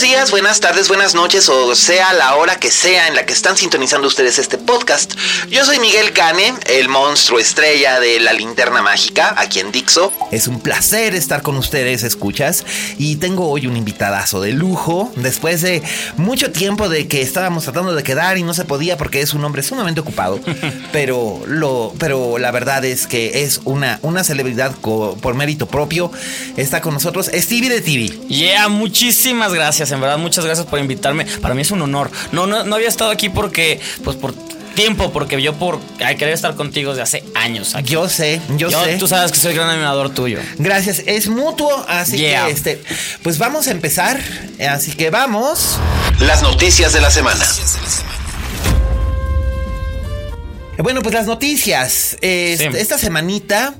Buenos días, buenas tardes, buenas noches, o sea la hora que sea en la que están sintonizando ustedes este podcast. Yo soy Miguel Cane, el monstruo estrella de la linterna mágica, aquí en Dixo. Es un placer estar con ustedes, escuchas. Y tengo hoy un invitadazo de lujo. Después de mucho tiempo de que estábamos tratando de quedar y no se podía porque es un hombre sumamente ocupado. pero, lo, pero la verdad es que es una, una celebridad por mérito propio. Está con nosotros Stevie de TV. Yeah, muchísimas gracias, en verdad, muchas gracias por invitarme. Para mí es un honor. No, no, no había estado aquí porque, pues por tiempo, porque yo por ay, querer estar contigo desde hace años. Aquí. Yo sé, yo, sé. Tú sabes que soy gran admirador tuyo. Gracias, es mutuo, así Yeah. que este, pues vamos a empezar. Así que vamos. Las noticias de la semana. Bueno, pues las noticias. Este, Sí. Esta semanita,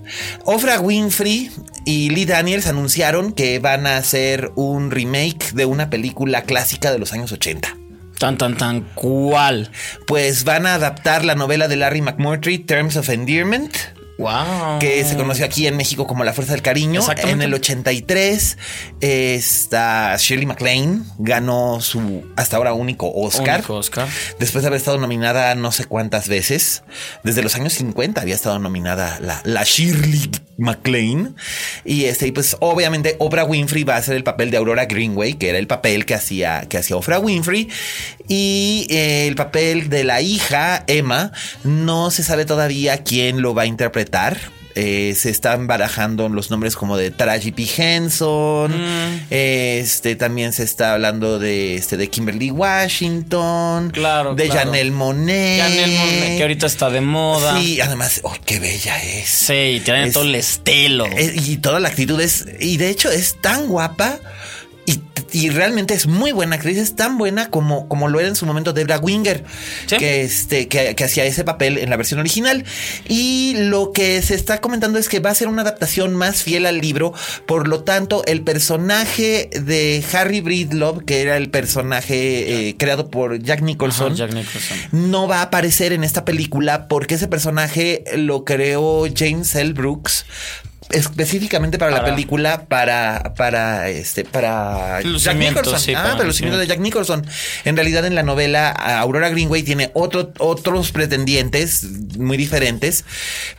Oprah Winfrey y Lee Daniels anunciaron que van a hacer un remake de una película clásica de los años 80. Tan, tan, tan, ¿cuál? Pues van a adaptar la novela de Larry McMurtry, Terms of Endearment. Wow. que se conoció aquí en México como La Fuerza del Cariño. En el 83, esta Shirley MacLaine ganó su hasta ahora único Oscar. Único Oscar. Después de haber estado nominada no sé cuántas veces. Desde los años 50 había estado nominada la, la Shirley MacLaine. Y este, y pues obviamente Oprah Winfrey va a hacer el papel de Aurora Greenway, que era el papel que hacía, que hacía Oprah Winfrey. Y eh, el papel de la hija, Emma, no se sabe todavía quién lo va a interpretar. Eh, se están barajando los nombres como de Taraji P. Henson. Mm. Este también se está hablando de este de Kimberly Washington. Claro, De claro. Janelle Monet. Janelle Monáe, que ahorita está de moda. Sí, además, oh, qué bella es. Sí, tiene todo el estilo. Y toda la actitud es. Y de hecho es tan guapa. Y, realmente es muy buena actriz, es tan buena como, como lo era en su momento Debra Winger, Sí. que, este, que, que hacía ese papel en la versión original. Y lo que se está comentando es que va a ser una adaptación más fiel al libro. Por lo tanto, el personaje de Harry Breedlove, que era el personaje eh, creado por Jack Nicholson, Ajá, Jack Nicholson. no va a aparecer en esta película porque ese personaje lo creó James L. Brooks específicamente para, la película para para este para Jack Nicholson. sí, ah para para el lucimiento de Jack Nicholson. En realidad en la novela Aurora Greenway tiene otro, otros pretendientes muy diferentes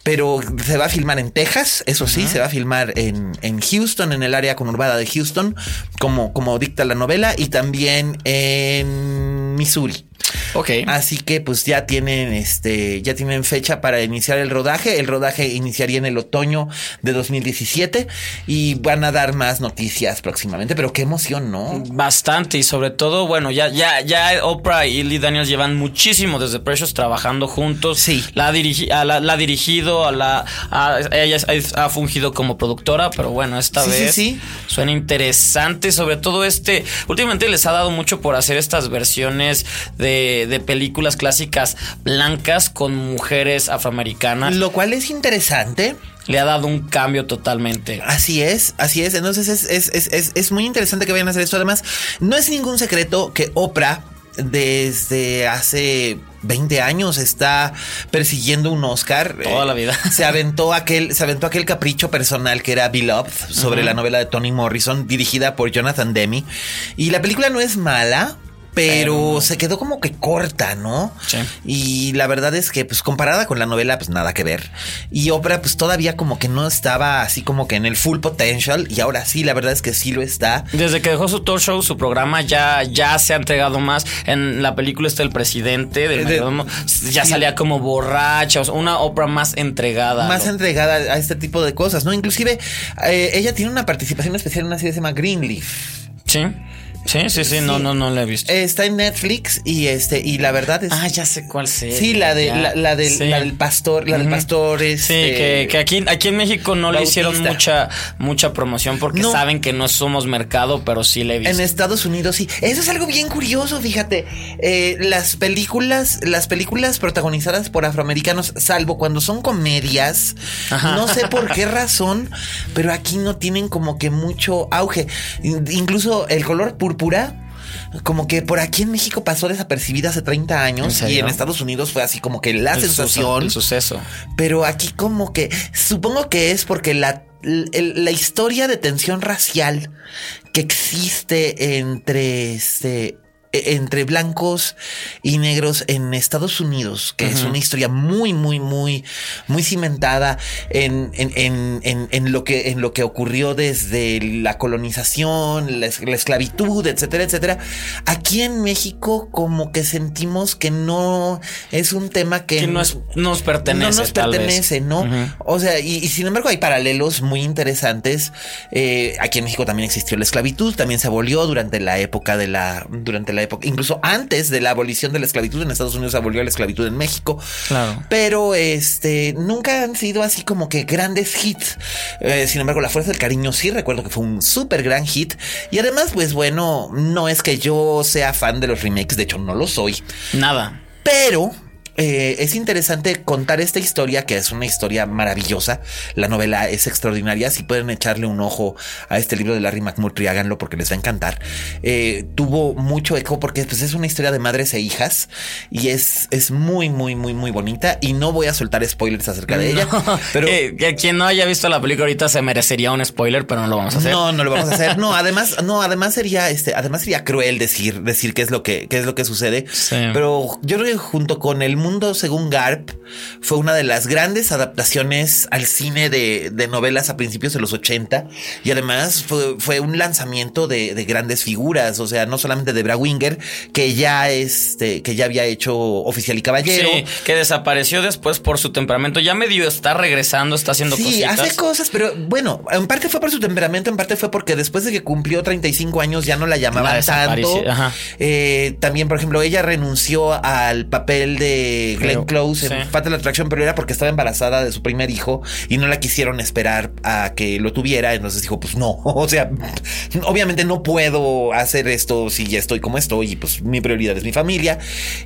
pero se va a filmar en Texas eso sí se va a filmar en, en Houston en el área conurbada de Houston como como dicta la novela y también en Missouri Ok. Así que pues ya tienen este ya tienen fecha para iniciar el rodaje. El rodaje iniciaría en el otoño de 2017 y van a dar más noticias próximamente, pero qué emoción, ¿no? Bastante y sobre todo, bueno, ya, ya, ya Oprah y Lee Daniels llevan muchísimo desde Precious trabajando juntos. Sí. La ha, dirigi- a la, la ha dirigido, a la, a- ella ha fungido como productora, pero bueno, esta Sí, sí, vez sí. suena interesante. Sobre todo este, últimamente les ha dado mucho por hacer estas versiones de, de películas clásicas blancas con mujeres afroamericanas. Lo cual es interesante. Le ha dado un cambio totalmente. Así es, así es. Entonces es, es, es, es, es muy interesante que vayan a hacer esto. Además, no es ningún secreto que Oprah desde hace 20 años está persiguiendo un Oscar. Toda Eh, la vida. Se aventó aquel, se aventó aquel capricho personal que era Beloved sobre la novela de Toni Morrison, dirigida por Jonathan Demme. Y la película no es mala. Pero se quedó como que corta, ¿no? Sí. Y la verdad es que, pues comparada con la novela, pues nada que ver. Y Oprah, pues todavía como que no estaba así como que en el full potential. Y ahora sí, la verdad es que sí lo está. Desde que dejó su talk show, su programa ya, ya se ha entregado más. En la película está el presidente del De- mayordomo, ya salía como borracha, o sea, una Oprah más entregada. Más entregada a este tipo de cosas, ¿no? Inclusive, eh, ella tiene una participación especial en una serie que se llama Greenleaf. Sí, sí, sí, sí, no, no, no la he visto. Está en Netflix y este, y la verdad es. ah, ya sé cuál serie. Sí, la de ya. la, la del, Sí. la del pastor, la del pastor Sí, este, que, que aquí, aquí en México no le hicieron mucha, mucha promoción porque No. saben que no somos mercado, pero sí le he visto. En Estados Unidos sí. Eso es algo bien curioso, fíjate. Eh, las películas, las películas protagonizadas por afroamericanos, salvo cuando son comedias, Ajá. no sé por qué razón, pero aquí no tienen como que mucho auge. In- Incluso el color púrpura. Como que por aquí en México pasó desapercibida hace 30 ¿En años y en Estados Unidos fue así como que la El sensación. suceso- el suceso. Pero aquí como que supongo que es porque la, el- la historia de tensión racial que existe entre este entre blancos y negros en Estados Unidos, que es una historia muy, muy, muy, muy cimentada en, en, en, en, lo que, en lo que ocurrió desde la colonización, la, es- la esclavitud, etcétera, etcétera. Aquí en México como que sentimos que no es un tema que, Que no es- nos pertenece, No nos tal vez. pertenece, ¿no? O sea, y, y sin embargo hay paralelos muy interesantes. Eh, aquí en México también existió la esclavitud, también se abolió durante la época de la, durante la época, incluso antes de la abolición de la esclavitud en Estados Unidos se abolió la esclavitud en México. Claro. Pero este nunca han sido así como que grandes hits. Eh, sin embargo, La Fuerza del Cariño sí recuerdo que fue un súper gran hit. Y además, pues bueno, no es que yo sea fan de los remakes, de hecho no lo soy. Nada. Pero eh, es interesante contar esta historia, que es una historia maravillosa. La novela es extraordinaria. Si pueden echarle un ojo a este libro de Larry McMurtry, háganlo porque les va a encantar. Eh, tuvo mucho eco porque pues, es una historia de madres e hijas y es, es muy, muy, muy, muy bonita. Y no voy a soltar spoilers acerca de ella. No, Pero quien no haya visto la película ahorita se merecería un spoiler, pero no lo vamos a hacer. No, no lo vamos a hacer. No, además, no, además sería este, además sería cruel decir, decir qué es lo que, qué es lo que sucede. Sí. Pero yo creo que junto con El Mundo según Garp fue una de las grandes adaptaciones al cine de, de novelas a principios de los 80 y además fue, fue un lanzamiento de, de grandes figuras. O sea, no solamente de Bra Winger, que ya este, que ya había hecho Oficial y Caballero. Sí, que desapareció después por su temperamento. Ya medio está regresando, está haciendo Sí, cositas. hace cosas, pero bueno, en parte fue por su temperamento, en parte fue porque después de que cumplió 35 años ya no la llamaban La tanto. ajá. Eh, también, por ejemplo, ella renunció al papel de Glenn Creo, Close en sí. Fatal Attraction, pero era porque estaba embarazada de su primer hijo y no la quisieron esperar a que lo tuviera. Entonces dijo, pues no, o sea, obviamente no puedo hacer esto si ya estoy como estoy y pues mi prioridad es mi familia.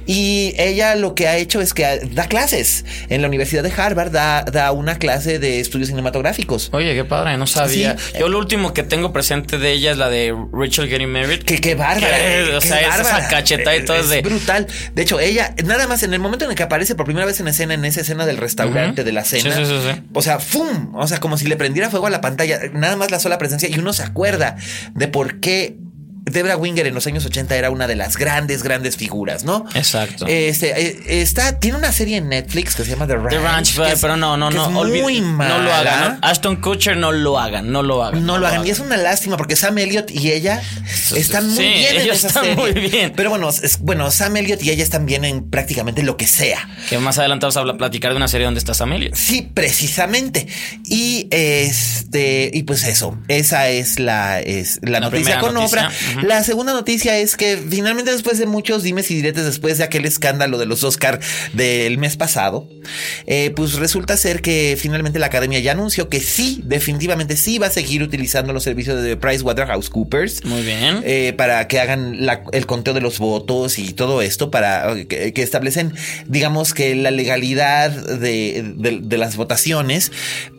Y ella lo que ha hecho es que da clases en la Universidad de Harvard, da, da una clase de estudios cinematográficos. Oye, qué padre, no sabía. Sí. Yo lo último que tengo presente de ella es la de Rachel Getting Married. Que qué bárbara. Que, o qué sea, bárbara. esa cachetada y todo es de. brutal. De hecho, ella, nada más en el momento en el que aparece por primera vez en escena, en esa escena del restaurante, de la cena. Sí, sí, sí, sí. O sea, ¡fum! O sea, como si le prendiera fuego a la pantalla. Nada más la sola presencia. Y uno se acuerda de por qué Debra Winger en los años 80 era una de las grandes, grandes figuras, ¿no? Exacto. Este, eh, está, tiene una serie en Netflix que se llama The Ranch. The Ranch, que es- pero no, no, que no. es muy mala. No lo hagan. ¿no? Ashton Kutcher, no lo hagan. No lo hagan. No lo hagan. Y es una lástima porque Sam Elliott y ella están muy Sí, bien en ellos esa están serie. muy bien. Pero bueno, es, bueno, Sam Elliott y ella están bien en prácticamente lo que sea. Que más adelante vamos a platicar de una serie donde está Sam Elliott. Sí, precisamente. Y este, y pues eso, esa es la, es la, La noticia con noticia, La segunda noticia es que finalmente después de muchos dimes y diretes, después de aquel escándalo de los Oscar del mes pasado, eh, pues resulta ser que finalmente la academia ya anunció que sí, definitivamente sí va a seguir utilizando los servicios de PricewaterhouseCoopers. Muy bien. eh, para que hagan la- el conteo de los votos y todo esto, para eh, que, que establecen, digamos que la legalidad de, de- de las votaciones,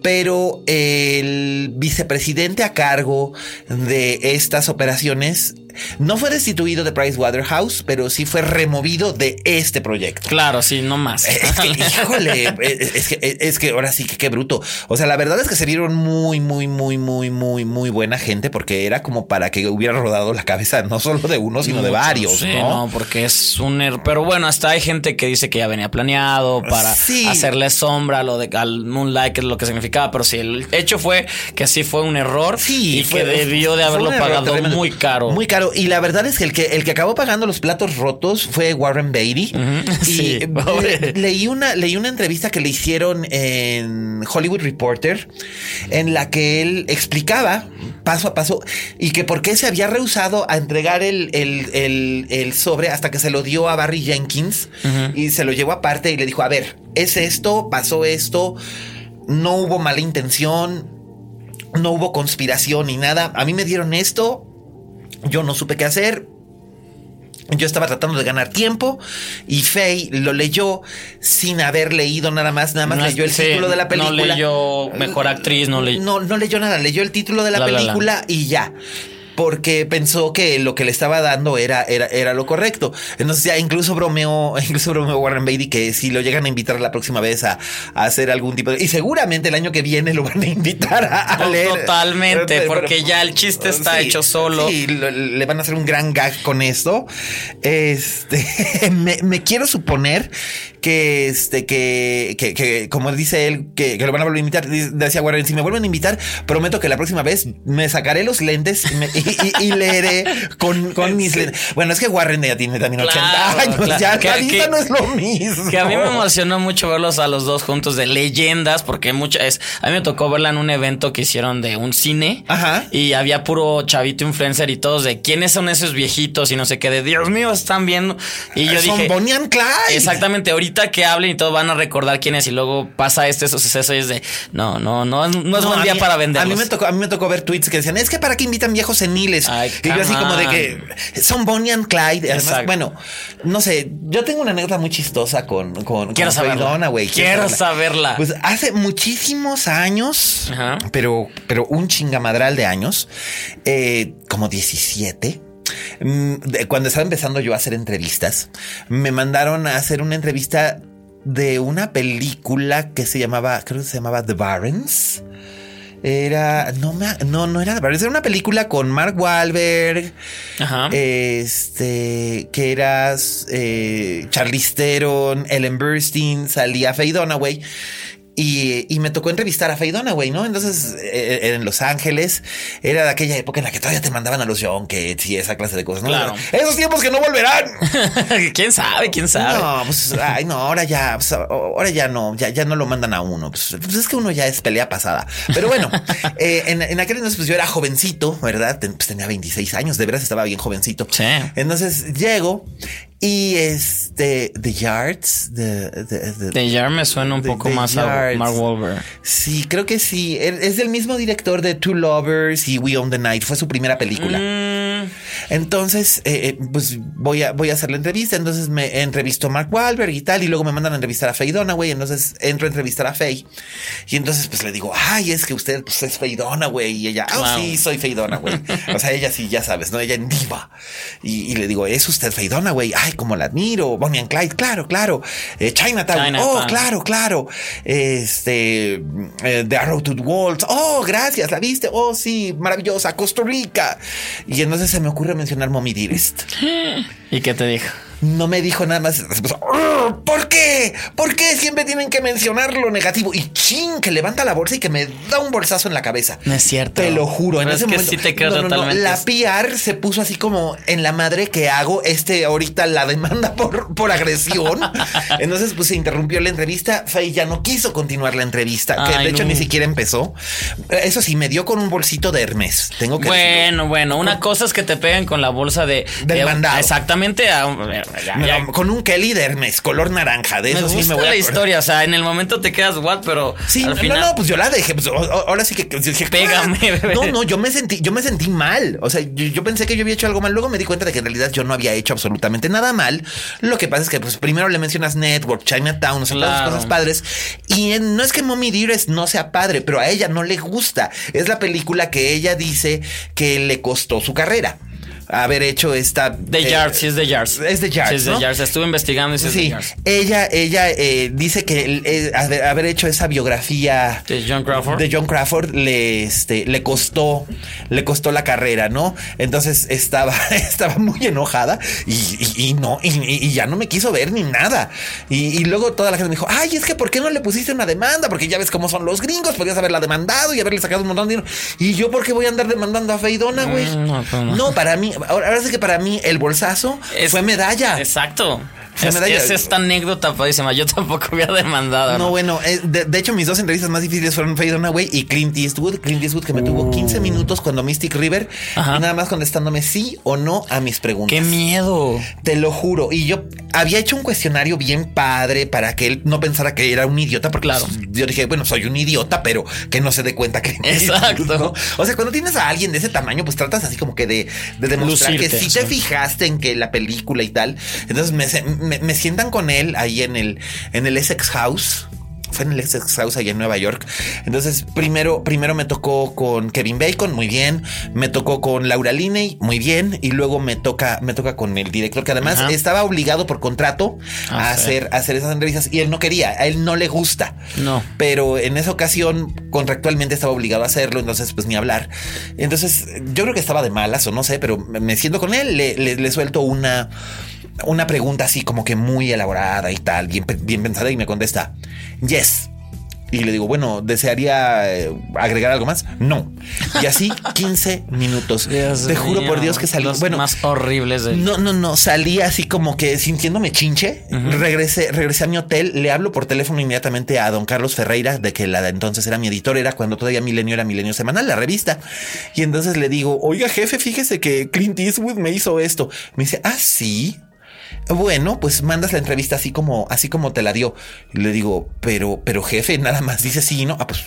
pero el vicepresidente a cargo de estas operaciones no fue destituido de Price Waterhouse, pero sí fue removido de este proyecto. Claro, sí, no más. Es que, híjole, es que, es que ahora sí que qué bruto. O sea, la verdad es que se vieron muy, muy, muy, muy, muy, muy buena gente porque era como para que hubiera rodado la cabeza no solo de uno, sino de varios. Sí, ¿no? no, porque es un error. Pero bueno, hasta hay gente que dice que ya venía planeado para Sí. hacerle sombra a lo de al Moonlight, que es lo que significaba. Pero sí, el hecho fue que sí fue un error Sí, y que debió de haberlo pagado muy caro. Muy caro. Y la verdad es que el que, el que acabó pagando los platos rotos fue Warren Beatty. Sí, y le- leí una, leí una entrevista que le hicieron en Hollywood Reporter en la que él explicaba paso a paso y que por qué se había rehusado a entregar el, el- el- el sobre hasta que se lo dio a Barry Jenkins y se lo llevó aparte y le dijo, a ver, es esto, pasó esto, no hubo mala intención, no hubo conspiración ni nada. A mí me dieron esto, yo no supe qué hacer. Yo estaba tratando de ganar tiempo y Faye lo leyó sin haber leído nada más, nada más No, leyó el sí, título de la película. No leyó mejor actriz, no leyó. No, no leyó nada, leyó el título de la, La, la, la. película y ya. Porque pensó que lo que le estaba dando era, era, era lo correcto. Entonces ya incluso bromeó, incluso bromeó Warren Beatty que si lo llegan a invitar la próxima vez a, a hacer algún tipo de... Y seguramente el año que viene lo van a invitar a, leer. totalmente, porque ya el chiste está Sí, hecho solo. Sí, le van a hacer un gran gag con esto. Este, me, me quiero suponer que, este, que, que, que, como dice él, que, que lo van a volver a invitar. Decía Warren, si me vuelven a invitar, prometo que la próxima vez me sacaré los lentes y, me- y- y- y leeré con, con mis lentes. Bueno, es que Warren ya tiene también 80 Claro, años, claro. ya la que- no es lo mismo. Que a mí me emocionó mucho verlos a los dos juntos de leyendas, porque mucha es. A mí me tocó verla en un evento que hicieron de un cine. Ajá. Y había puro chavito influencer y todos de quiénes son esos viejitos y no sé qué, de Dios mío, están viendo. Y yo Son dije. Bonnie and Clyde. Exactamente, ahorita que hablen y todos van a recordar quién es y luego pasa este suceso y es de no, no, no, no es No, buen a día mí- para A venderlos. mí me tocó, a mí me tocó ver tweets que decían, es que para qué invitan viejos seniles. Ay, y yo así como de que son Bonnie and Clyde. Además, bueno, no sé, yo tengo una anécdota muy chistosa con, con, Quiero con. Quiero saberla. Pues hace muchísimos años, Ajá. pero, pero un chingamadral de años, eh, como 17. Mm, Cuando estaba empezando yo a hacer entrevistas, me mandaron a hacer una entrevista de una película que se llamaba, creo que se llamaba The Barons. Era, no, me- no, no era The Barons, era una película con Mark Wahlberg, Ajá. este, que era eh, Charlize Theron, Ellen Burstyn, salía Faye Dunaway. Y, y me tocó entrevistar a Faye Dunaway, ¿no? Entonces, eh, en Los Ángeles, era de aquella época en la que todavía te mandaban a los junkets y esa clase de cosas, ¿no? Claro. Esos tiempos que no volverán. ¿Quién sabe? ¿Quién sabe? No, pues, ay, no, ahora ya, pues, ahora ya no, ya, ya no lo mandan a uno. Pues, pues es que uno ya es pelea pasada. Pero bueno, eh, en, en aquel entonces, pues yo era jovencito, ¿verdad? Pues, tenía 26 años, de veras estaba bien jovencito. Sí. Entonces llego y este, The Yards, de- De Jar me suena un The- poco The más a. Mark Wahlberg. Sí, creo que sí. Es del mismo director de Two Lovers y We Own the Night. Fue su primera película. Mm, Entonces, eh, eh, pues voy a, voy a hacer la entrevista. Entonces me entrevistó Mark Wahlberg y tal. Y luego me mandan a entrevistar a Faye Dunaway. Entonces entro a entrevistar a Faye. Y entonces, pues le digo, ay, es que usted pues, es Faye Dunaway. Y ella, ah, Wow. sí, soy Faye Dunaway. o sea, ella sí, ya sabes, ¿no? Ella en diva. Y, y le digo, ¿es usted Faye Dunaway? Ay, como la admiro. Bonnie and Clyde, claro, claro. Eh, Chinatown. Chinatown. Oh, claro, claro. Este, eh, The Arrow to the Walls. Oh, gracias, ¿la viste? Oh, sí, maravillosa. Costa Rica. Y entonces se me ocurre mencionar Mommy Dearest. ¿Y qué te dijo? No me dijo nada más. Se puso, "Ugh, ¿Por qué? ¿Por qué siempre tienen que mencionar lo negativo? Y ching, que levanta la bolsa y que me da un bolsazo en la cabeza. No es cierto. Te lo juro. En ese que momento. sí te creo No, no, no, totalmente. La PR se puso así como en la madre que hago. Este ahorita la demanda por, por agresión. Entonces, pues se interrumpió la entrevista. Faye ya no quiso continuar la entrevista, que Ay, de hecho no. ni siquiera empezó. Eso sí, me dio con un bolsito de Hermes. Tengo que decirlo. Bueno, bueno, una cosa es que te peguen con la bolsa de Del de- mandado. Exactamente. a- ya- Me- ya- con un Kelly de Hermes, color naranja. De me eso sí me voy a la historia, o sea, en el momento te quedas what, pero Sí, al no, final no, pues yo la dejé. Pues, ahora sí que, dije, Pégame, "Ah". bebé. No, no, yo me sentí, yo me sentí mal. O sea, yo, yo pensé que yo había hecho algo mal. Luego me di cuenta de que en realidad yo no había hecho absolutamente nada mal. Lo que pasa es que, pues, primero le mencionas Network, Chinatown, o sea, todas Claro. cosas padres. Y en- no es que Mommy Dearest no sea padre, pero a ella no le gusta. Es la película que ella dice que le costó su carrera. Haber hecho esta. De eh, Yards, sí es de Yards. Es de Yards, Sí es de ¿no? Yards. Estuve investigando y sí, es de Sí, Yards. ella, ella eh, dice que eh, haber hecho esa biografía De John Crawford. de John Crawford le, este, le costó, le costó la carrera, ¿no? Entonces estaba, estaba muy enojada y, y- y no, y, y ya no me quiso ver ni nada. Y, luego toda la gente me dijo, ay, es que ¿por qué no le pusiste una demanda? Porque ya ves cómo son los gringos, podrías haberla demandado y haberle sacado un montón de dinero. Y yo, ¿por qué voy a andar demandando a Feidona, güey? Mm, no, pues no. no, para mí, ahora, ahora sí que para mí el bolsazo Es- fue medalla. Exacto. Es, medalla. es esta anécdota. Yo tampoco había demandado. No, bueno, eh, de, de hecho mis dos entrevistas más difíciles fueron Faye Dunaway y Clint Eastwood. Clint Eastwood que me tuvo 15 minutos cuando Mystic River, Uh. Ajá. y nada más contestándome sí o no a mis preguntas. ¡Qué miedo! Te lo juro. Y yo había hecho un cuestionario bien padre para que él no pensara que era un idiota, porque Claro. pues, yo dije, bueno, soy un idiota, pero que no se dé cuenta que... Exacto. ¿no? O sea, cuando tienes a alguien de ese tamaño, pues tratas así como que de, de demostrar Lucirte, que sí, sí. te fijaste en que la película y tal. Entonces me, me- me sientan con él ahí en el, en el Essex House. Fue en el Essex House allá en Nueva York. Entonces, primero, primero me tocó con Kevin Bacon, muy bien. Me tocó con Laura Linney, muy bien. Y luego me toca, me toca con el director, que además Ajá. estaba obligado por contrato Ah, a sí. hacer, a hacer esas entrevistas. Y él no quería, a él no le gusta. No. Pero en esa ocasión, contractualmente estaba obligado a hacerlo, entonces pues ni hablar. Entonces, yo creo que estaba de malas o no sé, pero me me siento con él, le, le- le suelto una, una pregunta así como que muy elaborada y tal, bien, pe- bien pensada, y me contesta, yes. Y le digo, bueno, ¿desearía eh, agregar algo más? No. Y así 15 minutos. Dios Te juro por Dios que salí. los Bueno, más horribles de no, no, no, salí así como que sintiéndome chinche. Regresé, regresé a mi hotel, le hablo por teléfono inmediatamente a don Carlos Ferreira, de que la de entonces era mi editor, era cuando todavía Milenio era Milenio Semanal, la revista. Y entonces le digo, oiga jefe, fíjese que Clint Eastwood me hizo esto. Me dice, ah, sí. Bueno, pues mandas la entrevista así como, así como te la dio. Y le digo, pero, pero jefe, nada más dice sí, ¿no? Ah, pues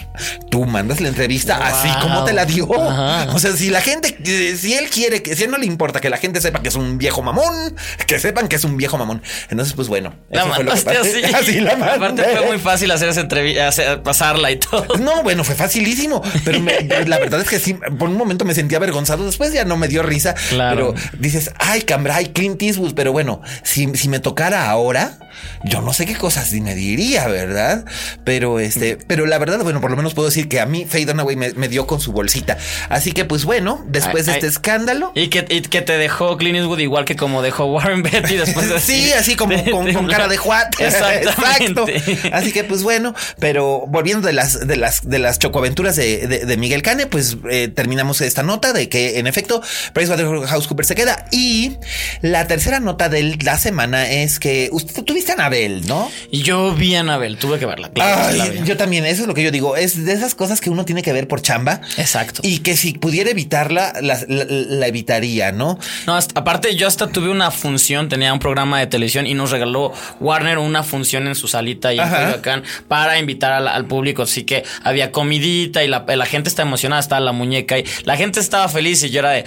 tú mandas la entrevista así como te la dio. Ajá. O sea, si la gente, eh, si él quiere, que si a él no le importa que la gente sepa que es un viejo mamón, que sepan que es un viejo mamón. Entonces, pues bueno, La eso fue lo que mandaste pasó. así. Así la mandé. Aparte fue muy fácil hacer esa entrevista, pasarla y todo. No, bueno, fue facilísimo, pero me- la verdad es que sí, por un momento me sentí avergonzado, después ya no me dio risa, Claro. pero dices, ay, Cambrai, Clint Eastwood, pero bueno, si, si me tocara ahora, yo no sé qué cosas me diría, ¿verdad? Pero este, pero la verdad, bueno, por lo menos puedo decir que a mí Faye Dunaway me, me dio con su bolsita. Así que pues bueno, después de este ay. escándalo, Y que, y que te dejó Clint Eastwood igual que como dejó Warren Beatty después de Sí, así como de- con, de con una- cara de juat. Exacto. Así que, pues bueno, pero volviendo de las, de las, de las chocoaventuras de, de, Miguel Cane, pues eh, terminamos esta nota de que en efecto PricewaterhouseCoopers se queda. Y la tercera nota de la semana es que usted tuviste a Anabel, ¿no? Y yo vi a Anabel, tuve que verla. Claro, la yo también, eso es lo que yo digo. Es de esas cosas que uno tiene que ver por chamba. Exacto. Y que si pudiera evitarla, la, la- la evitaría, ¿no? No, hasta- aparte yo hasta tuve una función, tenía un programa de televisión y nos regaló Warner una función en su salita y en. Coyoacán para invitar al, al público. Así que había comidita y la, la gente está emocionada, estaba la muñeca y la gente estaba feliz y yo era de,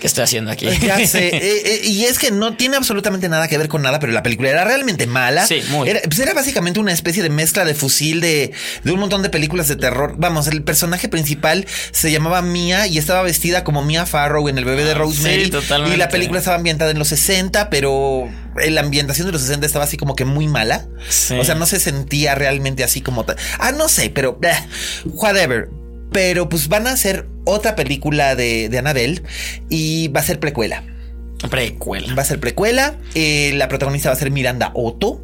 ¿qué estoy haciendo aquí? Ya sé. Eh, eh, y es que no tiene absolutamente nada que ver con nada, pero la película era realmente mala. Sí, muy. Era, pues era básicamente una especie de mezcla de fusil de, de un montón de películas de terror. Vamos, el personaje principal se llamaba Mia y estaba vestida como Mia Farrow en El bebé de Ah, Rosemary. sí, totalmente. Y la película estaba ambientada en los 60, pero la ambientación de los 60 estaba así como que muy mala. Sí. O sea, no se sentía realmente así como... Ah, no sé, pero... eh, whatever. Pero pues van a hacer otra película de, de Annabelle y va a ser precuela. Precuela. Va a ser precuela. eh, la protagonista va a ser Miranda Otto,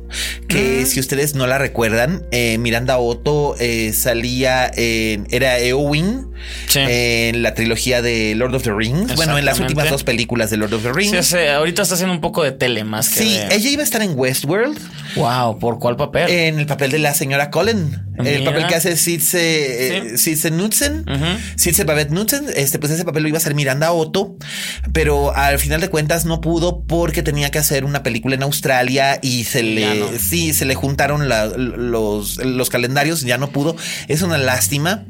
que si ustedes no la recuerdan, eh, Miranda Otto eh, salía en. Era Eowyn Sí. en la trilogía de Lord of the Rings. Bueno, en las últimas dos películas de Lord of the Rings. Sí, ahorita está haciendo un poco de tele más que Sí, de- ella iba a estar en Westworld Wow, ¿por cuál papel? en el papel de la señora Cullen. El papel que hace Sidse, eh, Sidse Knudsen. Ujú. Sidse Babette Knudsen. Este, pues ese papel lo iba a hacer Miranda Otto. Pero al final de cuentas no pudo porque tenía que hacer una película en Australia y se le, no. sí, se le juntaron la- los, los calendarios. Ya no pudo. Es una lástima.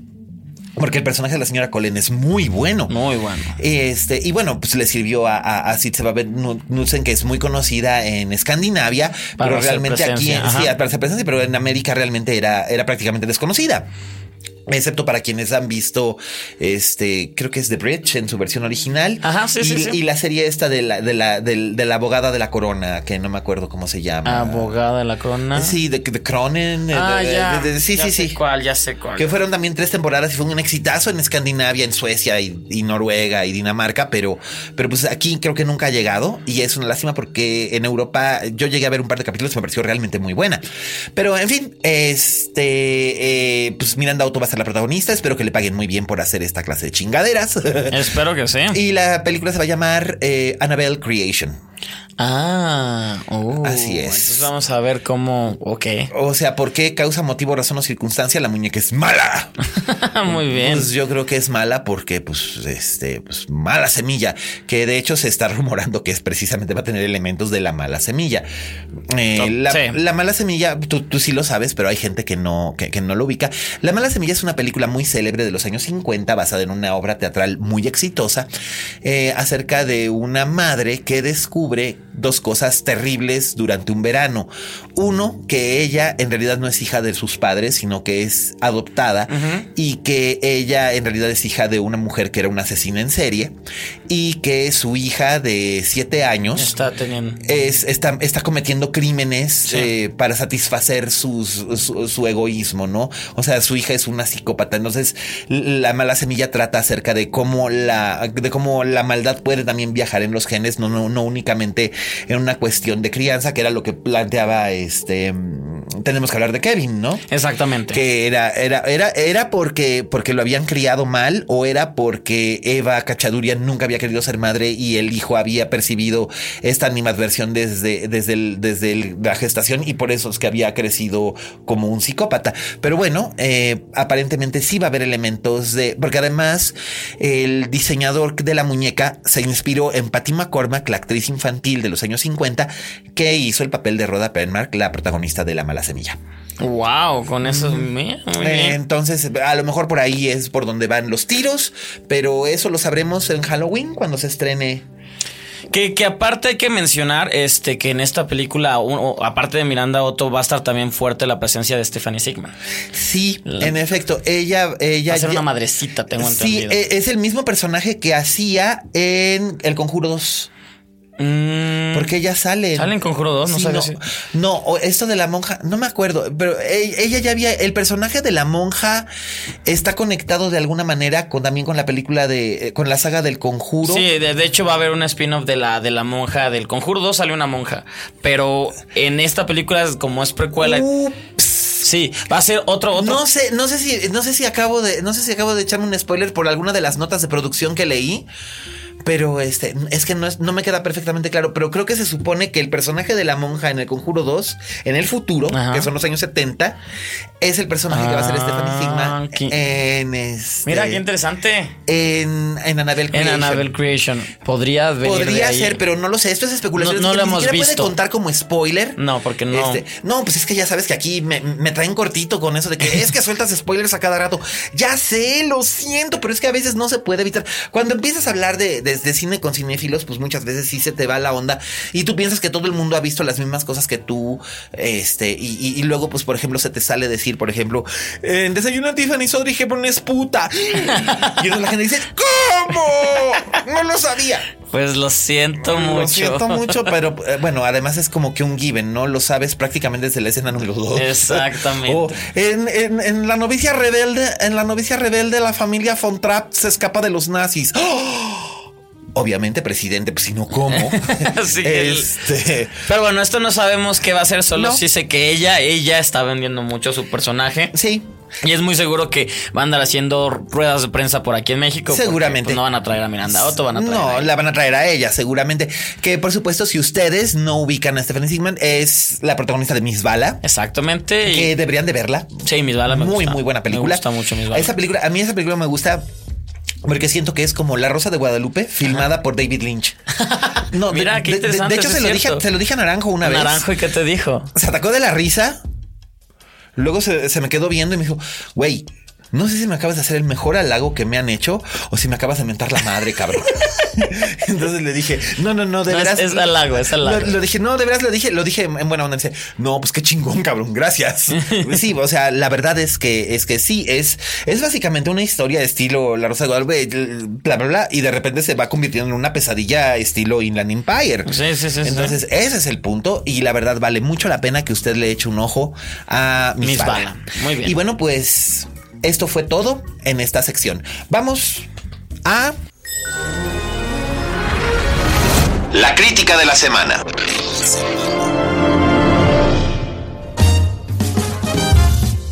Porque el personaje de la señora Cullen es muy bueno. Muy bueno. Este, y bueno, pues le sirvió a, a, a Knudsen, que es muy conocida en Escandinavia, Para pero realmente aquí, presencia, sí, para hacer presencia, pero en América realmente era, era prácticamente desconocida. Excepto para quienes han visto, este, creo que es The Bridge en su versión original. Ajá, sí, y, sí, sí. Y la serie esta de la, de la, del- de la abogada de la corona, que no me acuerdo cómo se llama. Abogada de la corona. Sí, de, de Cronen. Ah, de- de- ya. de- de- sí, Ya sí, sé sí. cuál, ya sé cuál. Que fueron también tres temporadas y fue un exitazo en Escandinavia, en Suecia y, y Noruega y Dinamarca, pero, pero pues aquí creo que nunca ha llegado y es una lástima porque en Europa yo llegué a ver un par de capítulos y me pareció realmente muy buena. Pero en fin, este, eh, pues Miranda Otto va a ser la protagonista, espero que le paguen muy bien por hacer esta clase de chingaderas. Espero que sí. y la película se va a llamar eh, Annabelle Creation. Ah, oh, Así es. Entonces vamos a ver cómo. Ok. O sea, ¿por qué causa, motivo, razón o circunstancia la muñeca es mala? Muy bien. Pues yo creo que es mala porque, pues, este, pues, mala semilla, que de hecho se está rumorando que es precisamente va a tener elementos de la mala semilla. Eh, la, sí. la mala semilla, tú, tú sí lo sabes, pero hay gente que no, que, que no lo ubica. La mala semilla es una película muy célebre de los años 50, basada en una obra teatral muy exitosa, eh, acerca de una madre que descubre dos cosas terribles durante un verano. Uno, que ella en realidad no es hija de sus padres, sino que es adoptada y que ella en realidad es hija de una mujer que era una asesina en serie y que su hija de siete años Está teniendo. es, está, está cometiendo crímenes Sí. eh, para satisfacer sus- su, su egoísmo, ¿no? O sea, su hija es una psicópata. Entonces, la mala semilla trata acerca de cómo la, de cómo la maldad puede también viajar en los genes, no, no, no únicamente en una cuestión de crianza, que era lo que planteaba este. Tenemos que hablar de Kevin, ¿no? Exactamente. Que era, era, era, era porque, porque lo habían criado mal o era porque Eva Cachaduria nunca había querido ser madre y el hijo había percibido esta animadversión desde, desde, desde la gestación y por eso es que había crecido como un psicópata. Pero bueno, eh, aparentemente sí va a haber elementos de, porque además el diseñador de la muñeca se inspiró en Patty McCormack, la actriz infantil de los años 50, que hizo el papel de Rhoda Penmark, la protagonista de La Mala Semilla. Wow, con eso. muy Eh, bien. Entonces, a lo mejor por ahí es por donde van los tiros, pero eso lo sabremos en Halloween cuando se estrene. Que, que aparte hay que mencionar este que en esta película, un- aparte de Miranda Otto, va a estar también fuerte la presencia de Stephanie Sigman. Sí, en efecto, ella, ella Va a ser ya- una madrecita, tengo Sí, entendido. e- es el mismo personaje que hacía en El Conjuro 2. Mm, Porque ella sale. ¿Sale en Conjuro 2? No Sí, no, esto de la monja, no me acuerdo, pero ella ya había, el personaje de la monja está conectado de alguna manera con también con la película de, eh, con la saga del conjuro. Sí, de, de hecho va a haber un spin-off de la, de la monja del Conjuro 2 sale una monja. Pero en esta película, como es precuela. Sí, va a ser otro, otro. No sé, no sé si, no sé si acabo de, no sé si acabo de echarme un spoiler por alguna de las notas de producción que leí. Pero este, es que no, es, no me queda perfectamente claro, pero creo que se supone que el personaje de la monja en el Conjuro 2, en el futuro, Ajá. que son los años 70, es el personaje que va a ser Stephanie Ah, Sigma en este, Mira, qué interesante. en, en Annabelle En Creation. Annabelle Creation. Podría venir de Podría ahí. ser, pero no lo sé. Esto es especulación. No- no lo ni hemos visto. puede contar como spoiler. No, porque no. Este, no, pues es que ya sabes que aquí me, me traen cortito con eso de que es que sueltas spoilers a cada rato. Ya sé, lo siento, pero es que a veces no se puede evitar. Cuando empiezas a hablar de, de- de cine con cinéfilos, pues muchas veces sí se te va la onda y tú piensas que todo el mundo ha visto las mismas cosas que tú. Este, y, y- y luego, pues, por ejemplo, se te sale decir, por ejemplo, en Desayuno a Tiffany Audrey Hepburn es puta. Y entonces la gente dice, ¿cómo? No lo sabía. Pues lo siento mucho. Lo siento mucho, pero eh, bueno, además es como que un given, ¿no? Lo sabes prácticamente desde la escena número dos. Exactamente. O en, en- en la novicia rebelde, en la novicia rebelde, la familia von Trapp se escapa de los nazis. ¡Oh! Obviamente, presidente, pues si no, ¿cómo? Sí, este. Pero bueno, esto no sabemos qué va a ser, solo No. sí sé que ella, ella está vendiendo mucho su personaje. Sí, Y es muy seguro que van a andar haciendo ruedas de prensa por aquí en México. porque, Seguramente. pues, no van a traer a Miranda Otto, van a traer No, a ella. la van a traer a ella, seguramente. Que por supuesto, si ustedes no ubican a Stephanie Sigman, es la protagonista de Miss Bala. Exactamente. y- Que deberían de verla. sí, mis balas me muy, gusta. muy buena película. Me gusta mucho mis balas. Esa película, a mí esa película me gusta porque siento que es como La Rosa de Guadalupe, filmada por David Lynch. No, Mira, de, qué de- interesante, De hecho, lo, dije, se lo dije a Naranjo una vez. Naranjo, ¿y qué te dijo? Se atacó de la risa. Luego se, se me quedó viendo y me dijo, güey, no sé si me acabas de hacer el mejor halago que me han hecho o si me acabas de mentar la madre, cabrón. Entonces le dije, no, no, no, de No, es- veras. es halago, es halago. Lo, lo dije, no, de veras lo dije, lo dije en buena onda. Dice, no, pues qué chingón, cabrón, gracias. Sí, o sea, la verdad es que, es que sí, es, es básicamente una historia de estilo La Rosa de Guadalupe, bla, bla, bla, y de repente se va convirtiendo en una pesadilla estilo Inland Empire. Sí, sí, sí, sí. Entonces, ese es el punto, y la verdad vale mucho la pena que usted le eche un ojo a Miss, Miss Bala. Bala. Muy bien. Y bueno, pues esto fue todo en esta sección. Vamos a La crítica de la semana.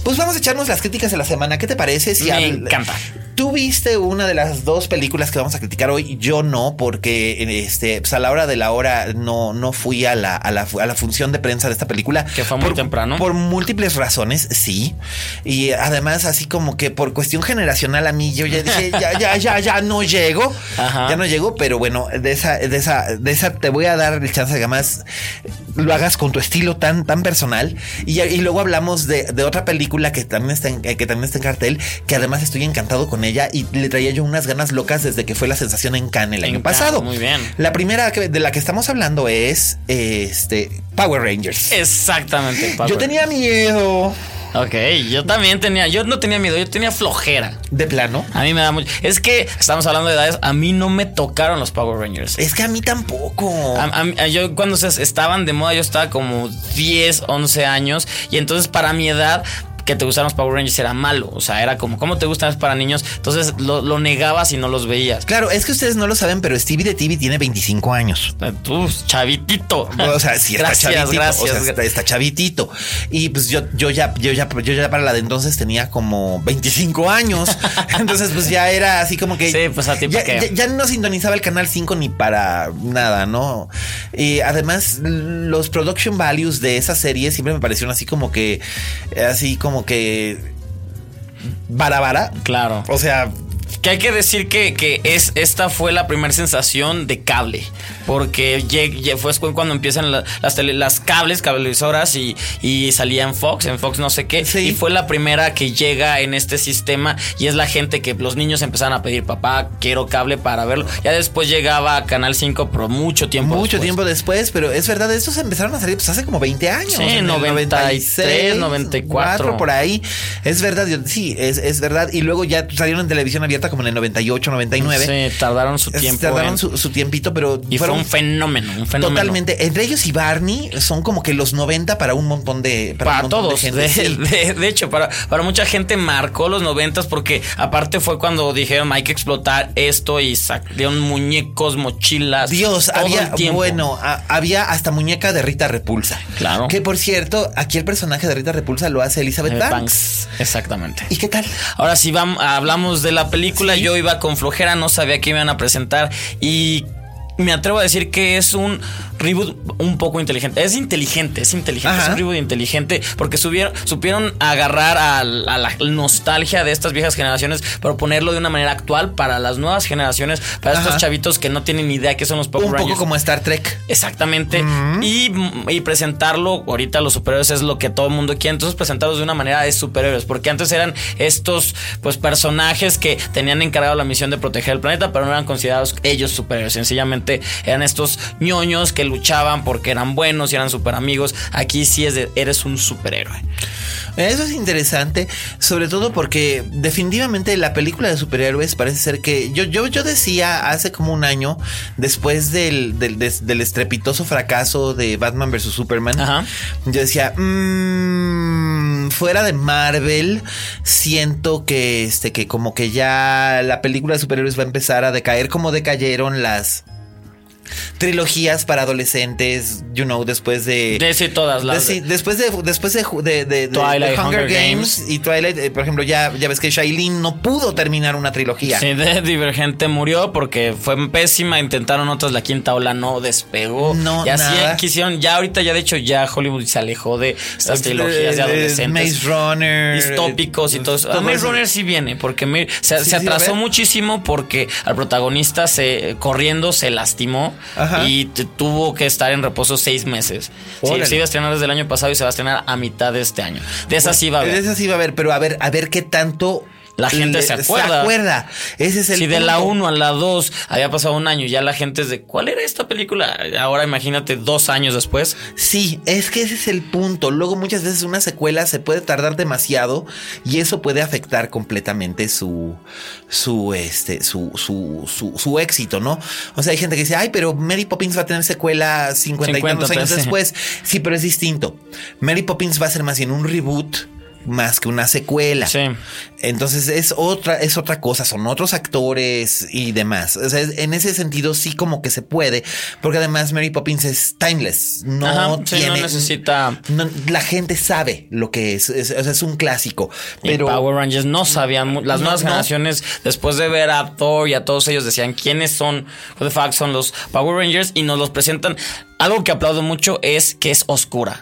Pues vamos a echarnos las críticas de la semana. ¿Qué te parece? Si Me encanta. Tú viste una de las dos películas que vamos a criticar hoy. Yo no, porque este, pues a la hora de la hora no, no fui a la, a, la, a la función de prensa de esta película. Que fue muy Por- temprano. Por múltiples razones, sí. Y además, así como que por cuestión generacional a mí, yo ya dije, ya, ya, ya, ya no llego. Ajá. Ya no llego, pero bueno, de esa, de esa, de esa te voy a dar el chance de que además lo hagas con tu estilo tan, tan personal. Y, y luego hablamos de, de otra película que también está en, que también está en cartel, que además estoy encantado con ella y le traía yo unas ganas locas desde que fue la sensación en Cannes el En año pasado. muy bien. La primera que- de la que estamos hablando es este Power Rangers. Exactamente. Yo tenía miedo Ok, yo también tenía, yo no tenía miedo, yo tenía flojera. de plano. A mí me da mucho. Es que estamos hablando de edades. A mí no me tocaron los Power Rangers. Es que a mí tampoco. A- a- a- yo cuando se estaban de moda, yo estaba como 10, 11 años. Y entonces para mi edad, que te gustaran los Power Rangers era malo. O sea, era como, ¿cómo te gustan es para niños? Entonces lo, lo negabas y no los veías. Claro, es que ustedes no lo saben, pero Stevie de TV tiene 25 años. Tú, chavitito. O sea, sí está gracias, chavitito. gracias. o sea, está, está chavitito. Y pues yo, yo ya, yo ya, yo ya para la de entonces tenía como 25 años. Entonces, pues ya era así como que. Sí, pues, a ti, ya, ¿para qué? ya- ya no sintonizaba el canal 5 ni para nada, ¿no? Y además, los production values de esa serie siempre me parecieron así como que. Así como que. Vara, vara. Claro. O sea, Que hay que decir que, que es, esta fue la primera sensación de cable. Porque fue cuando empiezan la- las, tele- las cables, cablevisoras y, y salía en Fox, en Fox no sé qué. Sí. Y fue la primera que llega en este sistema y es la gente que los niños empezaron a pedir, papá, quiero cable para verlo. Ya después llegaba a Canal 5, pero mucho tiempo mucho después. tiempo después, pero es verdad, estos empezaron a salir pues hace como 20 años. Sí, en el 93, 94. por ahí. Es verdad, yo- sí, es, es verdad. Y luego ya salieron en televisión abierta como en el 98, 99. Sí, tardaron su tiempo. Tardaron en- su, su tiempito, pero y fue un fenómeno, un fenómeno. Totalmente. Entre ellos y Barney son como que los 90 para un montón de Para, montón todos. gente, De, sí. de- de hecho, para, para mucha gente marcó los noventas porque aparte fue cuando dijeron hay que explotar esto y salieron muñecos, mochilas. Dios, todo había, el tiempo. bueno, a- había hasta muñeca de Rita Repulsa. Claro. Que por cierto, aquí el personaje de Rita Repulsa lo hace Elizabeth Eh, Banks. Banks. Exactamente. ¿Y qué tal? Ahora sí vam- hablamos de la película. Sí. Yo iba con flojera, no sabía qué me iban a presentar y me atrevo a decir que es un reboot un poco inteligente. Es inteligente, es inteligente, Ajá. es un reboot inteligente porque subieron, supieron agarrar a, la- a la nostalgia de estas viejas generaciones, pero ponerlo de una manera actual para las nuevas generaciones, para Ajá. estos chavitos que no tienen ni idea qué son los Power Un poco Rangers. como Star Trek. Exactamente. y, y presentarlo, ahorita los superhéroes es lo que todo el mundo quiere, entonces presentarlos de una manera de superhéroes, porque antes eran estos pues personajes que tenían encargado la misión de proteger el planeta, pero no eran considerados ellos superhéroes, sencillamente eran estos ñoños que luchaban porque eran buenos y eran super amigos. Aquí sí es de, eres un superhéroe. Eso es interesante, sobre todo porque definitivamente la película de superhéroes parece ser que yo, yo, yo decía hace como un año, después del, del, des- del estrepitoso fracaso de Batman vs. Superman, Ajá. yo decía, "Mm, fuera de Marvel, siento que, este, que como que ya la película de superhéroes va a empezar a decaer como decayeron las trilogías para adolescentes, you know, después de... De todas las. De- después de después de, de- de- Twilight, Hunger, Hunger Games, Games. y Twilight, eh, por ejemplo, ya, ya ves que Shailene no pudo terminar una trilogía. Sí, de Divergente murió porque fue pésima. Intentaron otras, la quinta ola no despegó. No, y así nada. quisieron. Ya ahorita, ya de hecho, ya Hollywood se alejó de estas trilogías de Eh, adolescentes. Maze Runner. distópicos y todo eso. todo A Maze. Runner sí viene, porque me- se, Sí, se sí, atrasó muchísimo porque al protagonista se corriendo se lastimó Ajá. y tuvo que estar en reposo seis meses. Sí, se iba a estrenar desde el año pasado y se va a estrenar a mitad de este año. De esa sí va a haber. De esa sí va a haber, pero a ver, a ver qué tanto La gente se acuerda. Se acuerda. Ese es el Si de la punto. 1 a la 2 había pasado un año, ya la gente es de ¿cuál era esta película? Ahora imagínate dos años después. Sí, es que ese es el punto. Luego muchas veces una secuela se puede tardar demasiado y eso puede afectar completamente su su este su su su, su éxito, ¿no? O sea, hay gente que dice, "Ay, pero Mary Poppins va a tener secuela 50 y 50, tantos años sí. después." Sí, pero es distinto. Mary Poppins va a ser más bien un reboot más que una secuela. Sí. Entonces es otra, es otra cosa, son otros actores y demás. O sea, en ese sentido sí como que se puede, porque además Mary Poppins es timeless. No Ajá, sí, tiene. no necesita- no- la gente sabe lo que es, es, es un clásico. Y Pero Power Rangers no sabían, las No, nuevas generaciones, después de ver a Thor y a todos ellos, decían quiénes son, what the fuck son los Power Rangers y nos los presentan. Algo que aplaudo mucho es que es oscura.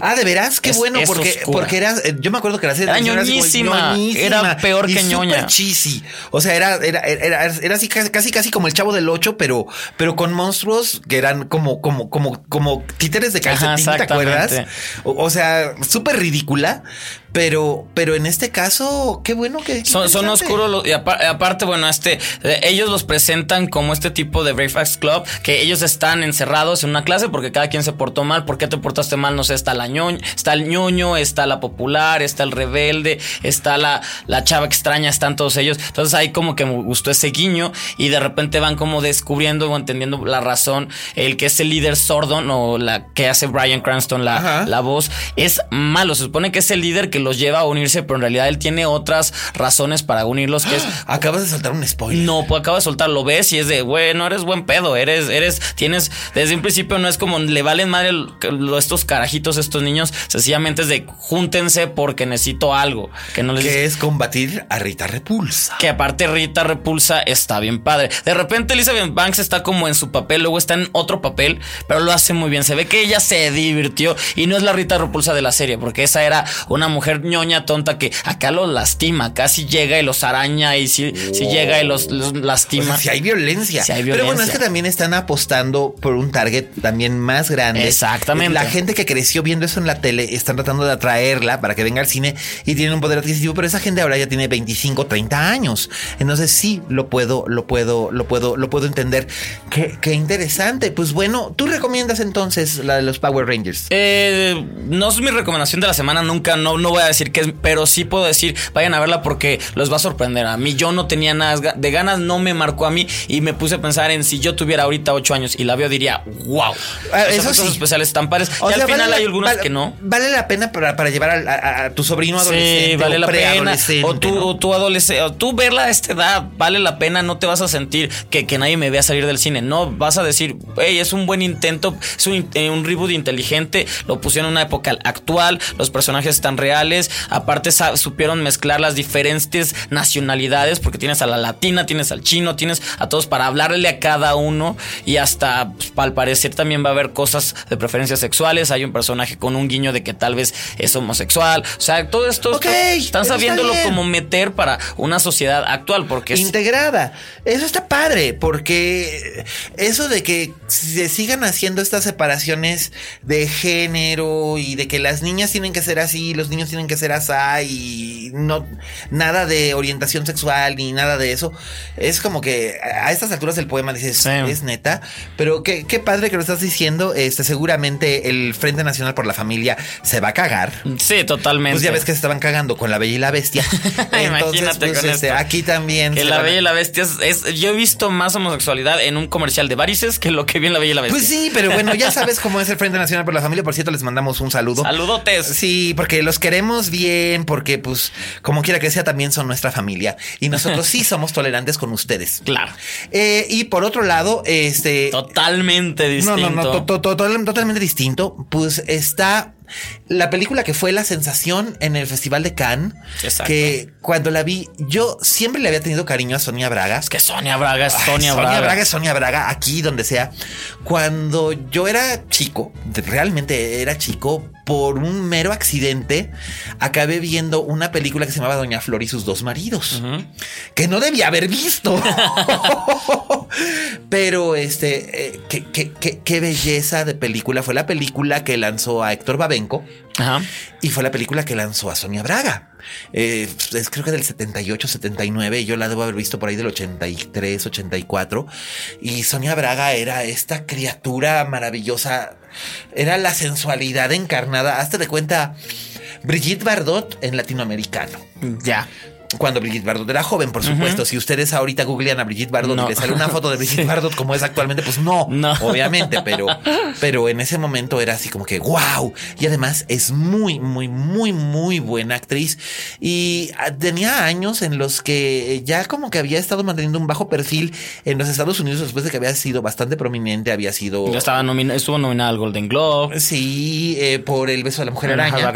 Ah, de veras, qué Es- bueno, es porque, oscura. porque era, eh, yo me acuerdo que la serie de Era ñoñísima, era peor y que ñoña. cheesy. O sea, era, era, era, era, así casi, casi, como el chavo del 8, pero, pero con monstruos que eran como, como, como, como títeres de Ajá, calcetín, ¿te exactamente. acuerdas? O, o sea, súper ridícula, pero, pero en este caso, qué bueno que. Son, son oscuros los- y apa- aparte, bueno, este, eh, ellos los presentan como este tipo de Breakfast Club, que ellos están encerrados en una clase porque cada quien se portó mal. ¿Por qué te portaste mal? No sé, está la ñoño, está el ñoño, está la popular, está el rebelde, está la, la chava extraña, están todos ellos. Entonces ahí como que me gustó ese guiño y de repente van como descubriendo o entendiendo la razón. El que es el líder Sordon o la que hace Brian Cranston la, Ajá. la voz es malo. Se supone que es el líder que los lleva a unirse, pero en realidad él tiene otras razones para unirlos, que es Acabas de soltar un spoiler. no, pues acaba de soltar, lo ves y es de, güey, no eres buen pedo, eres, eres, tienes, desde un principio no es como le valen madre estos carajitos, estos niños, sencillamente es de júntense porque necesito algo, que no les Que es combatir a Rita Repulsa. que aparte Rita Repulsa está bien padre. De repente Elizabeth Banks está como en su papel, luego está en otro papel, pero lo hace muy bien. Se ve que ella se divirtió y no es la Rita Repulsa de la serie, porque esa era una mujer ñoña tonta que acá los lastima, casi llega y los araña y si, si llega y los, los O lastima. sea, si hay violencia. Si hay Pero bueno, es que también están apostando por un target también más grande. Exactamente. La gente que creció viendo eso en la tele están tratando de atraerla para que venga al cine y tienen un poder adquisitivo, pero esa gente ahora ya tiene 25, 30 años. Entonces sí lo puedo, lo puedo, lo puedo, lo puedo entender. Qué, qué interesante. Pues bueno, tú recomiendas entonces la de los Power Rangers. Eh, no es mi recomendación de la semana, nunca, no, no voy a decir que es, pero sí puedo decir, vayan a verla porque los va a sorprender. A mí yo no tenía nada de ganas, no me marcó a mí y me puse a pensar en si yo tuviera ahorita ocho años y la veo, diría, wow. Ah, Los eso efectos sí. especiales están pares. O y sea, al final vale hay algunos vale- que no. Vale la pena para, para llevar a, a- a tu sobrino adolescente. Sí, vale o la pena. O tú, ¿no? o tú adolescente, o tú verla a esta edad, vale la pena, no te vas a sentir que, que nadie me vea salir del cine. No, vas a decir, hey, es un buen intento, es un, eh, un reboot inteligente, lo pusieron en una época actual, los personajes están reales, aparte supieron mezclar las diferentes nacionalidades, porque tienes a la latina, tienes al chino, tienes a todos para hablarle a cada uno. Y hasta, pues, al parecer también va a haber cosas de preferencias sexuales, hay un personaje con un guiño de que tal vez es homosexual, o sea, todo esto están está sabiéndolo como meter para una sociedad actual, porque es- integrada. Eso está padre, porque eso de que se sigan haciendo estas separaciones de género y de que las niñas tienen que ser así, los niños tienen que ser así y no nada de orientación sexual ni nada de eso, es como que a estas alturas del poema dices, Sí. es neta, pero qué, qué padre que lo estás diciendo, este seguramente el Frente Nacional por la Familia se va a cagar. sí, totalmente. Pues ya ves que se estaban cagando con la Bella y la Bestia. Entonces, Imagínate pues, con este, esto. aquí también. que la Bella y la Bestia es, es- Yo he visto más homosexualidad en un comercial de varices que lo que vi en la Bella y la Bestia. Pues sí, pero bueno, ya sabes cómo es el Frente Nacional por la Familia. Por cierto, les mandamos un saludo. Saludotes. Sí, porque los queremos bien, porque pues como quiera que sea, también son nuestra familia. Y nosotros sí somos tolerantes con ustedes. Claro. Eh, y por otro lado, este... Totalmente No, distinto. no, no, to- to- to- total- totalmente distinto. Pues está la película que fue la sensación en el Festival de Cannes. Exacto. Que cuando la vi, yo siempre le había tenido cariño a Sonia Braga. Es que Sonia Braga es Ay, Sonia Braga. es Sonia Braga, aquí donde sea. Cuando yo era chico, realmente era chico, por un mero accidente, acabé viendo una película que se llamaba Doña Flor y sus dos maridos, que no debía haber visto. Pero este, eh, qué, qué- qué- qué belleza de película. Fue la película que lanzó a Héctor Babel Ajá. Y fue la película que lanzó a Sonia Braga. Eh, es creo que del 78, 79. Yo la debo haber visto por ahí del 83, 84. Y Sonia Braga era esta criatura maravillosa. Era la sensualidad encarnada. Hazte de cuenta, Brigitte Bardot en latinoamericano. Ya. Cuando Brigitte Bardot era joven, por supuesto. Si ustedes ahorita googlean a Brigitte Bardot No. y les sale una foto de Brigitte Bardot como es actualmente, pues no, No. obviamente, pero, pero en ese momento era así como que wow. Y además es muy, muy, muy, muy buena actriz. Y ah, tenía años en los que ya como que había estado manteniendo un bajo perfil en los Estados Unidos después de que había sido bastante prominente, había sido. Ya estaba nomina- estuvo nominada al Golden Globe. Sí, eh, por el beso de la mujer araña.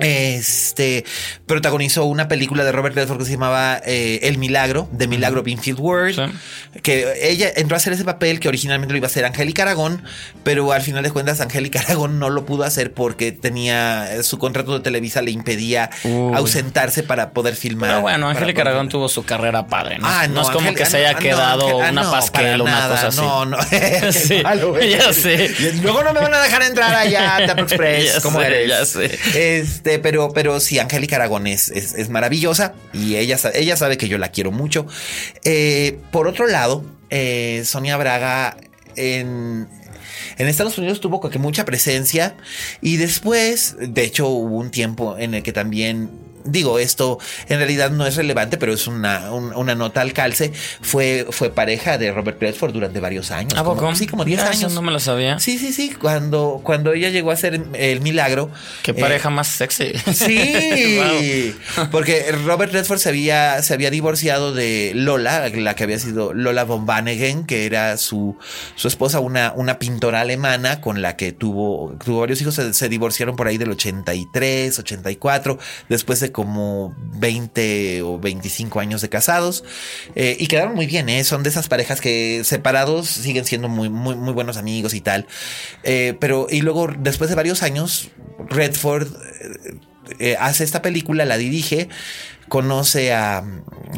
Este protagonizó una película de Robert Redford que se llamaba eh, El Milagro, de Milagro Binfield. Sí. Que ella entró a hacer ese papel que originalmente lo iba a hacer Angélica Aragón, pero al final de cuentas Angélica Aragón no lo pudo hacer porque tenía eh, su contrato de Televisa le impedía Uy. ausentarse para poder filmar. Pero bueno, Angélica Aragón tuvo su carrera padre, ¿no? Ah, no, es como que se haya no, quedado no, una no, pasquel para o una cosa así. No, no. Sí, malo ya sé. Luego no me van a dejar entrar allá a Express. Ya ¿Cómo sé, eres? ya sé. Este, pero, pero sí, Angélica Aragón es, es, maravillosa y ella, ella sabe que yo la quiero mucho. Eh, por otro lado, eh, Sonia Braga en, en Estados Unidos tuvo que mucha presencia y después, de hecho, hubo un tiempo en el que también Digo, esto en realidad no es relevante, pero es una, un- una nota al calce. Fue, fue pareja de Robert Redford durante varios años. ¿A como- poco? sí, como 10 Mira, eso años. no me lo sabía. Sí, sí, sí. Cuando, cuando ella llegó a hacer el milagro. Qué eh, pareja más sexy. Sí, porque Robert Redford se había, se había divorciado de Lola, la que había sido Lola von Vanegen, que era su, su esposa, una, una pintora alemana con la que tuvo, tuvo varios hijos. Se, se divorciaron por ahí del 83, 84, después de como 20 o 25 años de casados. Eh, y quedaron muy bien, ¿eh? Son de esas parejas que separados siguen siendo muy, muy, muy buenos amigos y tal. Eh, pero, y luego, después de varios años, Redford hace esta película, la dirige, conoce a,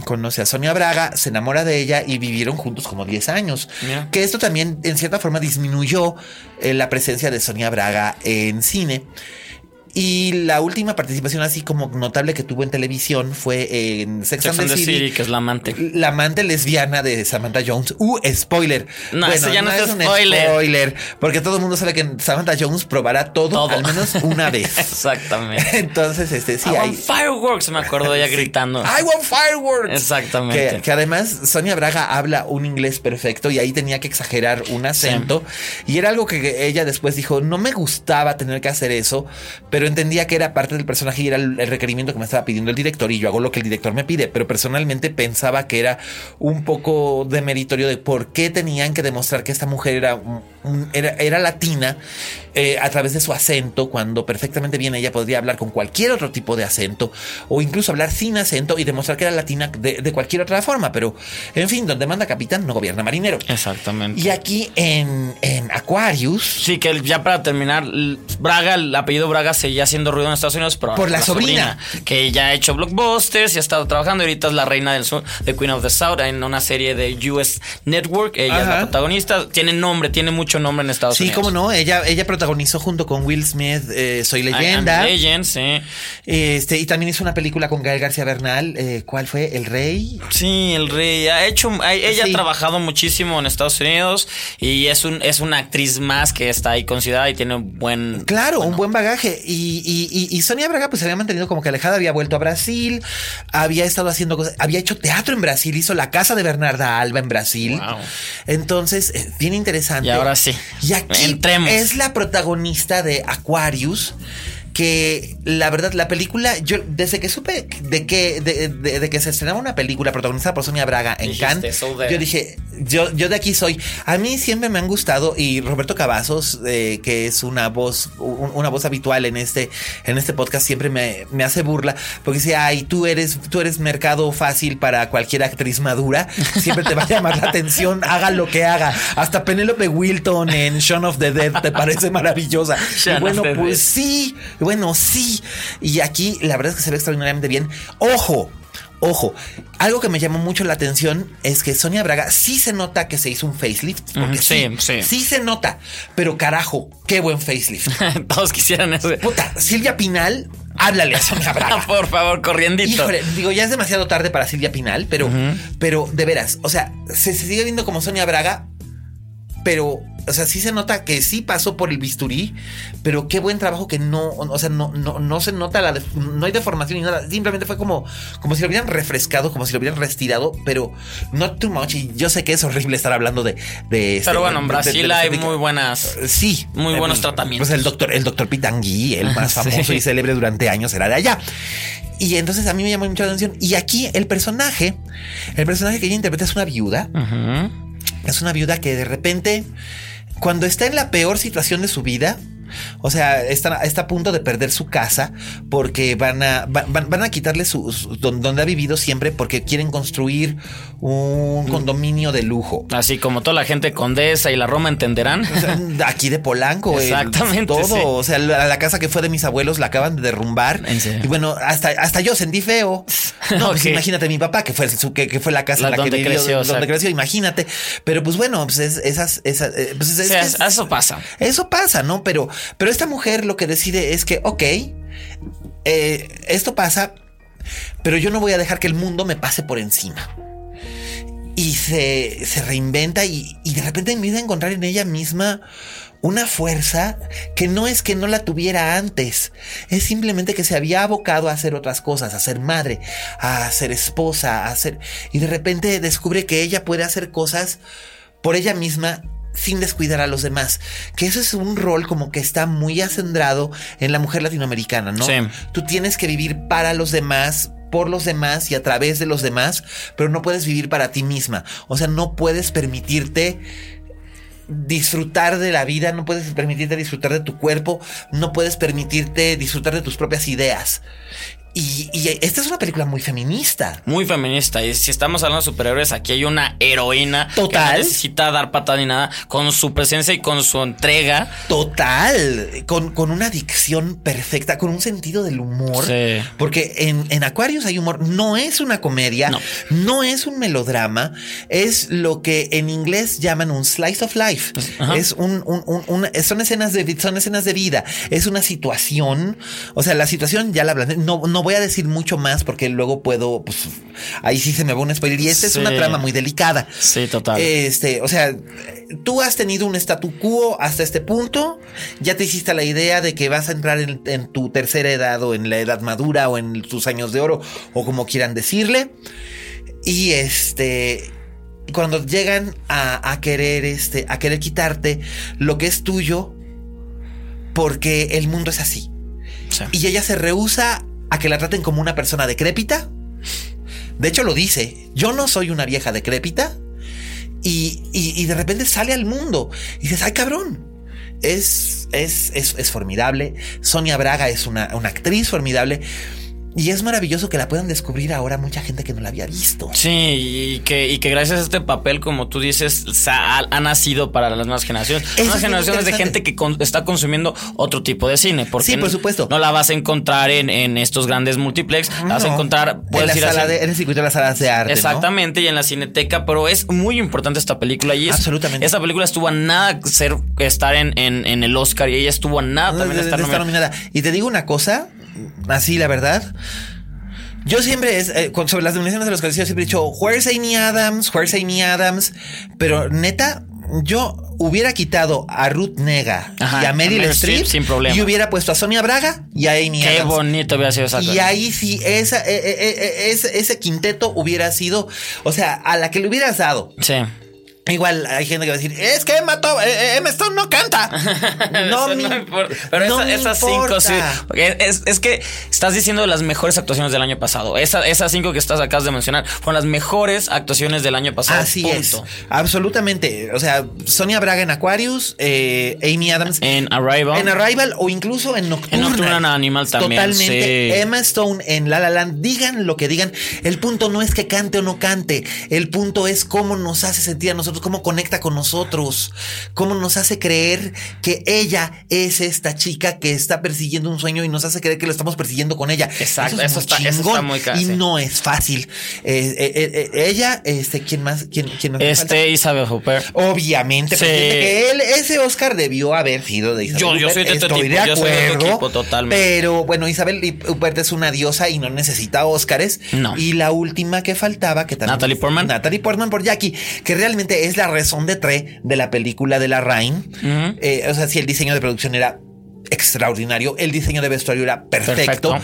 conoce a Sonia Braga, se enamora de ella y vivieron juntos como 10 años. Que esto también, en cierta forma, disminuyó la presencia de Sonia Braga en cine. Y la última participación así como notable que tuvo en televisión fue en Sex, Sex and the City, que es la amante. la amante lesbiana de Samantha Jones. Uh, spoiler. No, eso ya no es un spoiler. spoiler. Porque todo el mundo sabe que Samantha Jones probará todo, Todo. al menos una vez. Exactamente. Entonces, este sí I hay. want fireworks, me acuerdo ella Sí. gritando. I want fireworks. Exactamente. Que, que además Sonia Braga habla un inglés perfecto y ahí tenía que exagerar un acento. Y era algo que ella después dijo, no me gustaba tener que hacer eso, pero entendía que era parte del personaje y era el, requerimiento que me estaba pidiendo el director y yo hago lo que el director me pide. Pero personalmente pensaba que era un poco de meritorio de por qué tenían que demostrar que esta mujer era, era, era latina eh, a través de su acento, cuando perfectamente bien ella podría hablar con cualquier otro tipo de acento o incluso hablar sin acento y demostrar que era latina de, de cualquier otra forma. Pero, en fin, donde manda capitán no gobierna marinero. Exactamente. Y aquí en, en Aquarius, Sí, que ya para terminar, Braga, el apellido Braga seguía haciendo ruido en Estados Unidos, pero Por la sobrina. que ya ha hecho blockbusters y ha estado trabajando. Ahorita es la reina del sur, de Queen of the South, en una serie de US Network. Ella es la protagonista. Tiene nombre, tiene mucho nombre en Estados sí, Unidos. cómo no, ella, ella protagonizó junto con Will Smith eh, Soy I Am Leyenda. Legend, sí. Este, y también hizo una película con Gael García Bernal. eh, ¿Cuál fue? El Rey. Sí, el rey ha hecho, ha- ella Sí. ha trabajado muchísimo en Estados Unidos y es un es una actriz más que está ahí considerada y tiene un buen Claro, un buen bagaje. Y, y, y- y Sonia Braga pues se había mantenido como que alejada, había vuelto a Brasil, había estado haciendo cosas, había hecho teatro en Brasil, hizo la casa de Bernarda Alba en Brasil. Wow. Entonces, eh, bien interesante. Y ahora sí. Y aquí Entremos. es la protagonista de Aquarius. Que la verdad, la película, yo desde que supe de que, de, de- de que se estrenaba una película protagonizada por Sonia Braga en Cannes, yo dije, yo, yo de aquí soy. A mí siempre me han gustado y Roberto Cavazos, eh, que es una voz, un- una voz habitual en este, en este podcast, siempre me, me hace burla porque dice, ay, tú eres, tú eres mercado fácil para cualquier actriz madura. Siempre te va a llamar la atención, haga lo que haga. Hasta Penélope Wilton en Shaun of the Dead te parece maravillosa. Y bueno, pues Dead. Bueno, sí. Y aquí la verdad es que se ve extraordinariamente bien. Ojo. Ojo, algo que me llamó mucho la atención es que Sonia Braga sí se nota que se hizo un facelift. Porque sí, sí, sí. sí se nota. Pero carajo, qué buen facelift. Todos quisieran eso. Puta, Silvia Pinal, háblale a Sonia Braga. Por favor, corriendito. Híjole, digo, ya es demasiado tarde para Silvia Pinal, pero, pero de veras, o sea, se, se sigue viendo como Sonia Braga, pero, o sea, sí se nota que sí pasó por el bisturí, pero qué buen trabajo que no, o sea, no, no, no se nota la, no hay deformación ni nada, simplemente fue como, como si lo hubieran refrescado, como si lo hubieran restirado, pero not too much. Y yo sé que es horrible estar hablando de, de este, Pero bueno, en de- de- de Brasil hay muy buenas. Sí. Muy Eh, buenos tratamientos. Pues el doctor, el doctor Pitangui, el más Sí. famoso y célebre durante años, era de allá. Y entonces a mí me llamó mucho la atención. Y aquí el personaje, el personaje que ella interpreta es una viuda. Es una viuda que de repente, cuando está en la peor situación de su vida, o sea, está, está a punto de perder su casa porque van a, va- van, van a quitarle su, su- don- donde ha vivido siempre porque quieren construir un condominio de lujo. Así como toda la gente condesa y la Roma entenderán. O sea, aquí de Polanco, el- Exactamente, todo. sí. O sea, la, la casa que fue de mis abuelos la acaban de derrumbar. ¿En serio? Y bueno, hasta, hasta yo sentí feo. No, pues imagínate mi papá, que fue, su- que, que fue la casa La en la que donde vivió, creció, donde exacto. creció, imagínate. Pero pues bueno, pues es- esas, esas, eh, pues es- O es- sea, es- eso pasa. eso pasa, ¿no? Pero, pero esta mujer lo que decide es que, ok, eh, esto pasa, pero yo no voy a dejar que el mundo me pase por encima. Y se, se reinventa y, y de repente empieza a encontrar en ella misma una fuerza que no es que no la tuviera antes, es simplemente que se había abocado a hacer otras cosas, a ser madre, a ser esposa, a ser... Y de repente descubre que ella puede hacer cosas por ella misma sin descuidar a los demás. Que eso es un rol como que está muy acendrado en la mujer latinoamericana, ¿no? Sí. Tú tienes que vivir para los demás, por los demás y a través de los demás, pero no puedes vivir para ti misma. O sea, no puedes permitirte disfrutar de la vida, no puedes permitirte disfrutar de tu cuerpo, no puedes permitirte disfrutar de tus propias ideas. Y, y esta es una película muy feminista. Muy feminista. Y si estamos hablando de superhéroes, aquí hay una heroína Total. que no necesita dar patada ni nada. Con su presencia y con su entrega. Total, con, con una dicción perfecta, con un sentido del humor. Sí. Porque en, en Aquarius hay humor, no es una comedia, No. no. es un melodrama, es lo que en inglés llaman un slice of life. Ajá. Es un, un- son escenas de son escenas de vida, es una situación. O sea, la situación ya la hablé. No, no voy a decir mucho más porque luego puedo, pues ahí sí se me va un spoiler. Y esta es una trama muy delicada. Sí, total. Este, o sea, tú has tenido un statu quo hasta este punto, ya te hiciste la idea de que vas a entrar en, en tu tercera edad o en la edad madura o en tus años de oro o como quieran decirle. Y este, cuando llegan a, a querer, este, a querer quitarte lo que es tuyo, porque el mundo es así. Sí. Y ella se rehúsa a que la traten como una persona decrépita. De hecho, lo dice. Yo no soy una vieja decrépita. Y, y- y de repente sale al mundo. Y dices, ay, cabrón. Es, es, es, es formidable. Sonia Braga es una, una actriz formidable. Y es maravilloso que la puedan descubrir ahora mucha gente que no la había visto. Sí, y que, y que gracias a este papel, como tú dices, ha, ha nacido para las nuevas generaciones. Eso Nuevas generaciones de gente que con- está consumiendo otro tipo de cine. Porque Sí, por supuesto. No la vas a encontrar en, en estos grandes multiplex. La vas a encontrar, en puedes la ir a sala cine- de, en el circuito de las salas de arte. ¿no? Exactamente, y en la cineteca, pero es muy importante esta película. Y es- Absolutamente. Esta película estuvo a nada ser estar en, en, en el Oscar y ella estuvo a nada No, también de- de de estar estar nominada. nominada. Y te digo una cosa, así la verdad. Yo siempre, es, eh, con- sobre las nominaciones de los que siempre he dicho, where's Amy Adams, where's Amy Adams, pero neta, yo hubiera quitado a Ruth Nega Ajá, y a Meryl Streep sin problema. y hubiera puesto a Sonia Braga y a Amy Qué Adams. bonito hubiera sido esa Y ahí sí, esa, eh, eh, eh, ese, ese quinteto hubiera sido, o sea, a la que le hubieras dado. Sí. Igual hay gente que va a decir, es que mató, eh, eh, Emma Stone no canta. No, me, no importa. Pero no esa- me esas cinco, sí. Es, es que estás diciendo las mejores actuaciones del año pasado. Esa- esas cinco que estás acabas de mencionar fueron las mejores actuaciones del año pasado. Así es. punto. Absolutamente. O sea, Sonia Braga en Aquarius, eh, Amy Adams En Arrival. en Arrival o incluso en Nocturna. En Nocturna Animal también, Totalmente. sí. Emma Stone en La La Land. Digan lo que digan. El punto no es que cante o no cante. El punto es cómo nos hace sentir a nosotros nosotros, cómo conecta con nosotros, cómo nos hace creer que ella es esta chica que está persiguiendo un sueño y nos hace creer que lo estamos persiguiendo con ella. Exacto, es eso muy está- eso está chingón muy ca- Y sí. no es fácil. Eh, eh, eh, ella, este, ¿quién más? ¿Quién, quién nos falta? Este Isabel Hooper. Obviamente, Sí. pues, tiene que él, ese Oscar debió haber sido de Isabel Yo- yo Huppert, soy de estoy equipo, de yo acuerdo, equipo, totalmente. Pero bueno, Isabel Huppert es una diosa y no necesita Oscars. No. Y la última que faltaba, que también. Natalie Portman. Natalie Portman por Jackie, que realmente es la razón de tres de la película de la Rain. Eh, o sea, si el diseño de producción era extraordinario, el diseño de vestuario era perfecto, Perfecto.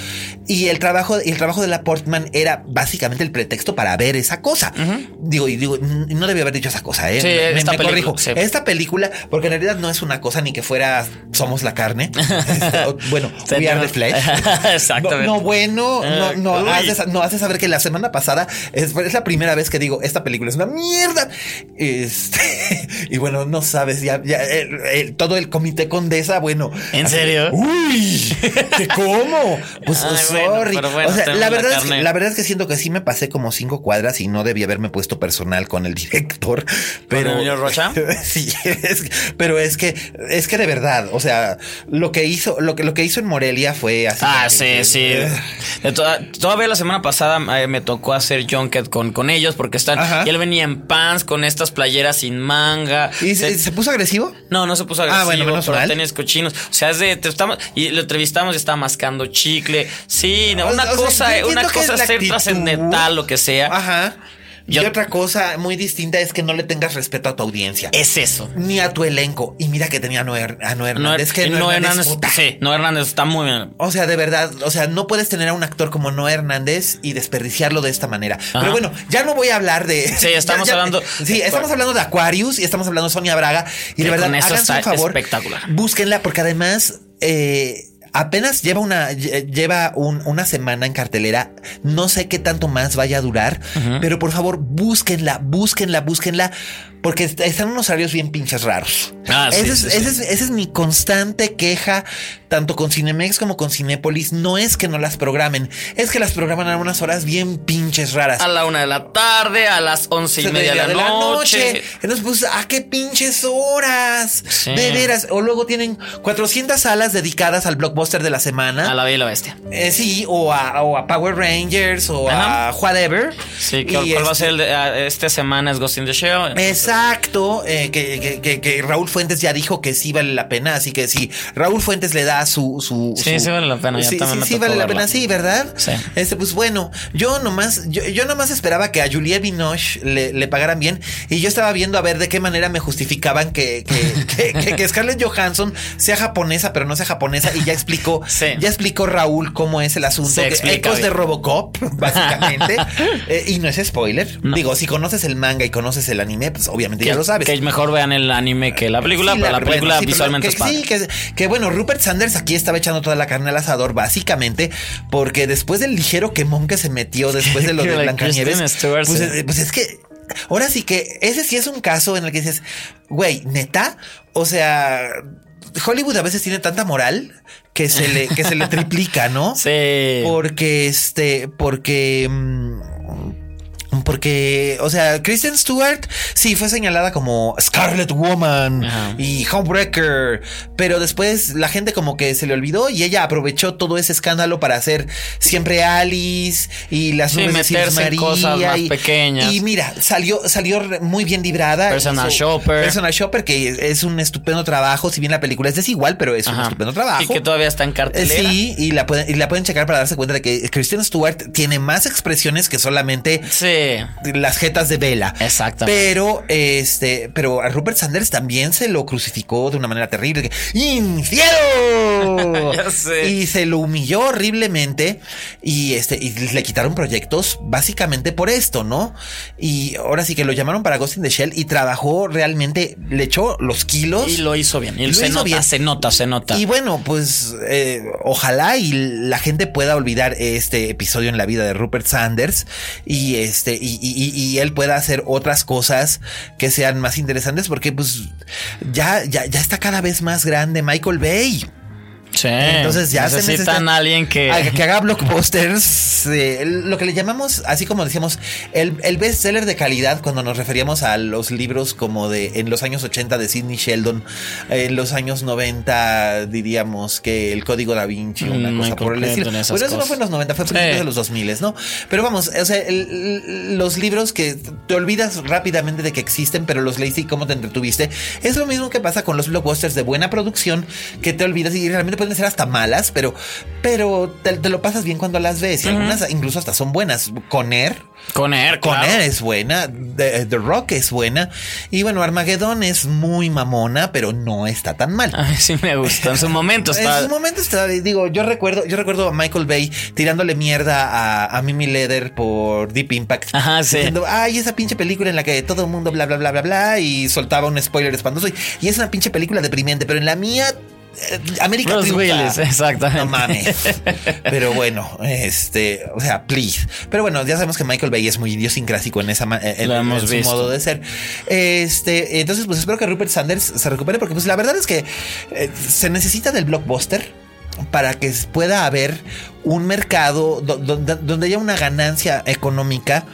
y el trabajo el trabajo de la Portman era básicamente el pretexto para ver esa cosa. Digo y digo no debía haber dicho esa cosa, ¿eh? Sí, me, esta me película, corrijo. sí. Esta película, porque en realidad no es una cosa ni que fuera somos la carne. Este, o- bueno, we are the flesh. Exactamente. No, no, bueno, no, Eh, no, uy. hace, no hace saber que la semana pasada es, es la primera vez que digo esta película es una mierda. Este, y bueno, no sabes, ya, ya el- el- todo el comité condesa, bueno. ¿En así, serio? Uy, ¿qué cómo? Pues Ay, bueno, sorry. bueno, o sea, la la verdad, es que, la verdad es que siento que sí me pasé como cinco cuadras y no debí haberme puesto personal con el director. Pero Emilio Rocha? sí, es- pero es que es que de verdad, o sea, lo que hizo, lo que lo que hizo en Morelia fue así. Ah, sí, que- sí. De todavía la semana pasada eh, me tocó hacer junket con, con ellos porque están. Ajá. Y él venía en pants con estas playeras sin manga. ¿Y se, puso agresivo? no, no se puso agresivo, Ah, bueno, menos pero mal. tenis cochinos. O sea, es de. te estamos, y lo entrevistamos y estaba mascando chicle. Sí, no, una o cosa, una cosa es ser trascendental, lo que sea. Ajá. Yo- y otra cosa muy distinta es que no le tengas respeto a tu audiencia. Es eso. Ni a tu elenco. Y mira que tenía a Noé, a Noé No, Hernández. que no, Hernández, puta. sí, no Hernández está muy bien. O sea, de verdad, o sea, no puedes tener a un actor como Noé Hernández y desperdiciarlo de esta manera. Pero bueno, ya no voy a hablar de. Sí, estamos hablando- Sí, estamos hablando de Aquarius y estamos hablando de Sonia Braga. Y de verdad, háganse un favor. espectacular. Búsquenla porque además. eh, Apenas lleva una lle- lleva un- una semana en cartelera. No sé qué tanto más vaya a durar, pero por favor búsquenla, búsquenla, búsquenla, porque est- están unos horarios bien pinches raros. Ah, sí, ese, es, sí, sí. ese es- esa es mi constante queja, tanto con Cinemex como con Cinépolis. No es que no las programen, es que las programan a unas horas bien pinches raras. A la una de la tarde, a las once y Se media de la, noche. Entonces, pues, ¿a qué pinches horas? De veras. O luego tienen 400 salas dedicadas al blockbuster de la semana. A la bella y la bestia. Eh, sí, o a, o a Power Rangers o Ajá. a whatever. Sí, Y que cuál va a este- ser el de, ah, esta semana es Ghost in the Shell. Exacto, eh, que, que- que- que Raúl Fuentes ya dijo que sí vale la pena, así que si Raúl Fuentes le da su... su Sí, su- sí vale la pena, Sí, sí, sí vale la verla. pena, sí, ¿verdad? Sí. Este, pues bueno, yo nomás, yo, yo nomás esperaba que a Juliette Binoche le, le pagaran bien y yo estaba viendo a ver de qué manera me justificaban que, que, Scarlett Johansson sea japonesa, pero no sea japonesa y ya explicó, Sí. ya explicó Raúl cómo es el asunto. Ecos de. Robocop, básicamente. Eh, y no es spoiler. Digo, si conoces el manga y conoces el anime, pues obviamente que, ya lo sabes. que mejor vean el anime que la película, Sí, pero la, película bueno, sí, pero visualmente que, es padre. Sí, que, que bueno, Rupert Sanders aquí estaba echando toda la carne al asador, básicamente, porque después del ligero quemón que se metió después de lo de la Blancanieves, Stewart pues, eh, pues es que ahora sí que ese sí es un caso en el que dices, güey, neta, o sea, Hollywood a veces tiene tanta moral que se le, que se le triplica, ¿no? Sí. Porque este, porque. mm, Porque, o sea, Kristen Stewart sí fue señalada como Scarlet Woman Ajá. y Homebreaker, pero después la gente como que se le olvidó y ella aprovechó todo ese escándalo para hacer siempre Alice y las Sí, nubes en cosas más y, pequeñas. Y mira, salió, salió muy bien librada. Personal Shopper. Personal Shopper, que es un estupendo trabajo, si bien la película es desigual, pero es un estupendo trabajo. Y que todavía está en cartelera. Sí, y la, pueden, y la pueden checar para darse cuenta de que Kristen Stewart tiene más expresiones que solamente Sí. Las jetas de Vela. Exactamente. Pero, este, pero a Rupert Sanders también se lo crucificó de una manera terrible. ¡Infiero! Ya sé. Y se lo humilló horriblemente. Y este, y le quitaron proyectos básicamente por esto, ¿no? Y ahora sí que lo llamaron para Ghost in the Shell y trabajó realmente, le echó los kilos. Y lo hizo bien. Y Lo se hizo nota, bien. se nota, se nota. Y bueno, pues eh, ojalá y la gente pueda olvidar este episodio en la vida de Rupert Sanders y este y, y- y- y él pueda hacer otras cosas que sean más interesantes porque pues ya, ya, ya está cada vez más grande Michael Bay. Sí. Entonces ya se necesitan necesita- a alguien que. a- que haga blockbusters, eh, lo que le llamamos, así como decíamos, el, el bestseller de calidad cuando nos referíamos a los libros como de en los años 80 de Sidney Sheldon, en los años 90 diríamos que el Código da Vinci, una Mm, cosa por el estilo. Bueno, eso no fue en los 90, fue Sí. principios de los 2000, ¿no? Pero vamos, o sea, el- los libros que te olvidas rápidamente de que existen, pero los leíste y cómo te entretuviste, es lo mismo que pasa con los blockbusters de buena producción que te olvidas y realmente pueden ser hasta malas, pero, pero te, te lo pasas bien cuando las ves y algunas incluso hasta son buenas. Con Air. Con Air, Con claro. Es buena, The, The Rock es buena y bueno, Armageddon es muy mamona, pero no está tan mal. A mí sí me gusta. En su momento En está. sus momentos estaba- digo, yo recuerdo, yo recuerdo a Michael Bay tirándole mierda a, a Mimi Leather por Deep Impact. Ajá, sí. Diciendo, ay, esa pinche película en la que todo el mundo bla bla bla bla bla y soltaba un spoiler espantoso. Y, y es una pinche película deprimente, pero en la mía. Eh, América Bruce triunfa. Willis, exactamente. No mames. Pero bueno, este, o sea, please. Pero bueno, ya sabemos que Michael Bay es muy idiosincrásico en esa en, en hemos su visto. modo de ser. Este, entonces, pues espero que Rupert Sanders se recupere, porque pues la verdad es que eh, se necesita del blockbuster para que pueda haber un mercado do- donde, donde haya una ganancia económica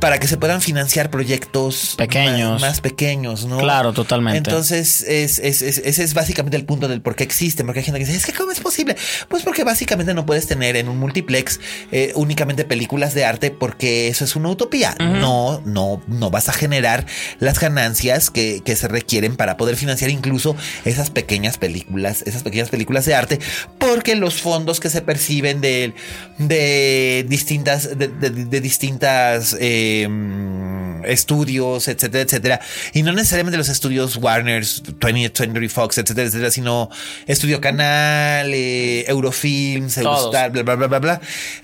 para que se puedan financiar proyectos Pequeños. más, más pequeños, ¿no? Claro, totalmente. Entonces, es, es- es- ese es básicamente el punto del por qué existen, porque hay gente que dice, es que ¿cómo es posible? Pues porque básicamente no puedes tener en un multiplex eh, únicamente películas de arte porque eso es una utopía. No, no, no vas a generar las ganancias que, que se requieren para poder financiar incluso esas pequeñas películas, esas pequeñas películas de arte, porque los fondos que se perciben de, de distintas, de, de- de distintas eh, mm, estudios, etcétera, etcétera, y no necesariamente los estudios Warner's, 20th Century Fox, etcétera, etcétera, sino Estudio Canal, eh, Eurofilms. Eurostar, bla, bla, bla, bla, bla.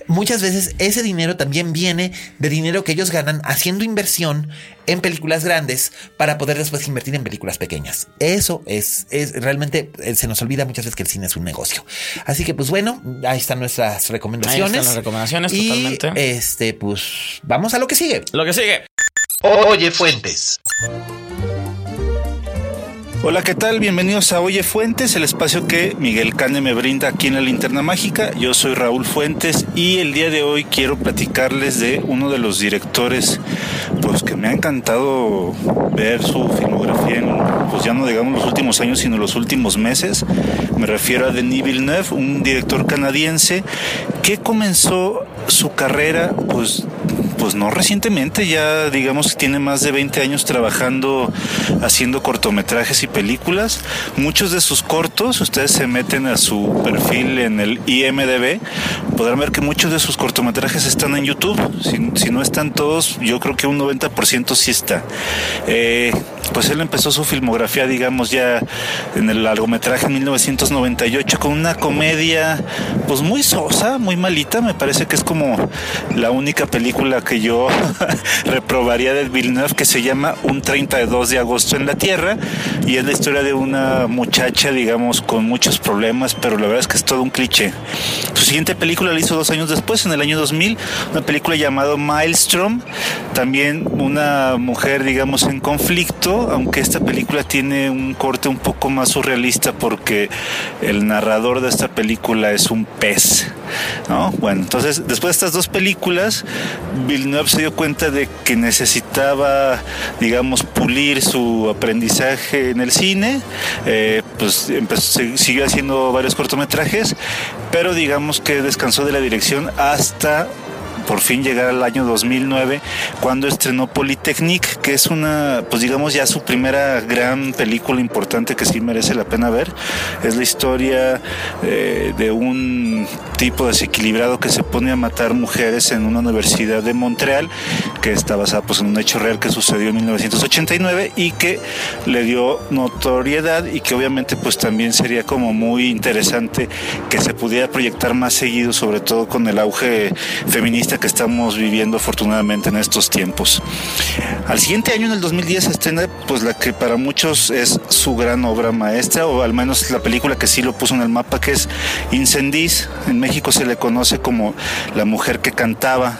Muchas veces ese dinero también viene de dinero que ellos ganan haciendo inversión en películas grandes para poder después invertir en películas pequeñas. Eso es, es realmente eh, se nos olvida muchas veces que el cine es un negocio. Así que pues bueno, ahí están nuestras recomendaciones. Ahí están las recomendaciones, Y, totalmente. Este, pues vamos a lo que sigue. Lo que sigue. Oye Fuentes. Hola, ¿qué tal? Bienvenidos a Oye Fuentes, el espacio que Miguel Cane me brinda aquí en la Linterna Mágica. Yo soy Raúl Fuentes y el día de hoy quiero platicarles de uno de los directores pues que me ha encantado ver su filmografía en pues ya no digamos los últimos años, sino los últimos meses. Me refiero a Denis Villeneuve, un director canadiense que comenzó su carrera pues pues no recientemente, ya digamos que tiene más de 20 años trabajando haciendo cortometrajes y películas. Muchos de sus cortos, ustedes se meten a su perfil en el IMDB, podrán ver que muchos de sus cortometrajes están en YouTube. Si, no están todos, yo creo que un 90% sí está. Eh, pues él empezó su filmografía, digamos, ya en el largometraje en 1998 con una comedia pues muy sosa, muy malita, me parece que es como la única película que yo reprobaría de Villeneuve que se llama Un 32 de agosto en la Tierra y es la historia de una muchacha, digamos, con muchos problemas, pero la verdad es que es todo un cliché. Su siguiente película la hizo dos años después, en el año 2000, una película llamada Maelstrom, también una mujer, digamos, en conflicto, aunque esta película tiene un corte un poco más surrealista porque el narrador de esta película es un pez. ¿no? Bueno, entonces después de estas dos películas, Villeneuve se dio cuenta de que necesitaba, digamos, pulir su aprendizaje en el cine, eh, pues empezó, siguió haciendo varios cortometrajes, pero digamos que descansó de la dirección hasta por fin llegar al año 2009 cuando estrenó Polytechnique que es una pues digamos ya su primera gran película importante que sí merece la pena ver. Es la historia eh, de un tipo desequilibrado que se pone a matar mujeres en una universidad de Montreal que está basada pues en un hecho real que sucedió en 1989 y que le dio notoriedad y que obviamente pues también sería como muy interesante que se pudiera proyectar más seguido sobre todo con el auge feminista que estamos viviendo afortunadamente en estos tiempos. Al siguiente año, en el 2010, estrena pues la que para muchos es su gran obra maestra, o al menos la película que sí lo puso en el mapa, que es Incendies. En México se le conoce como La mujer que cantaba.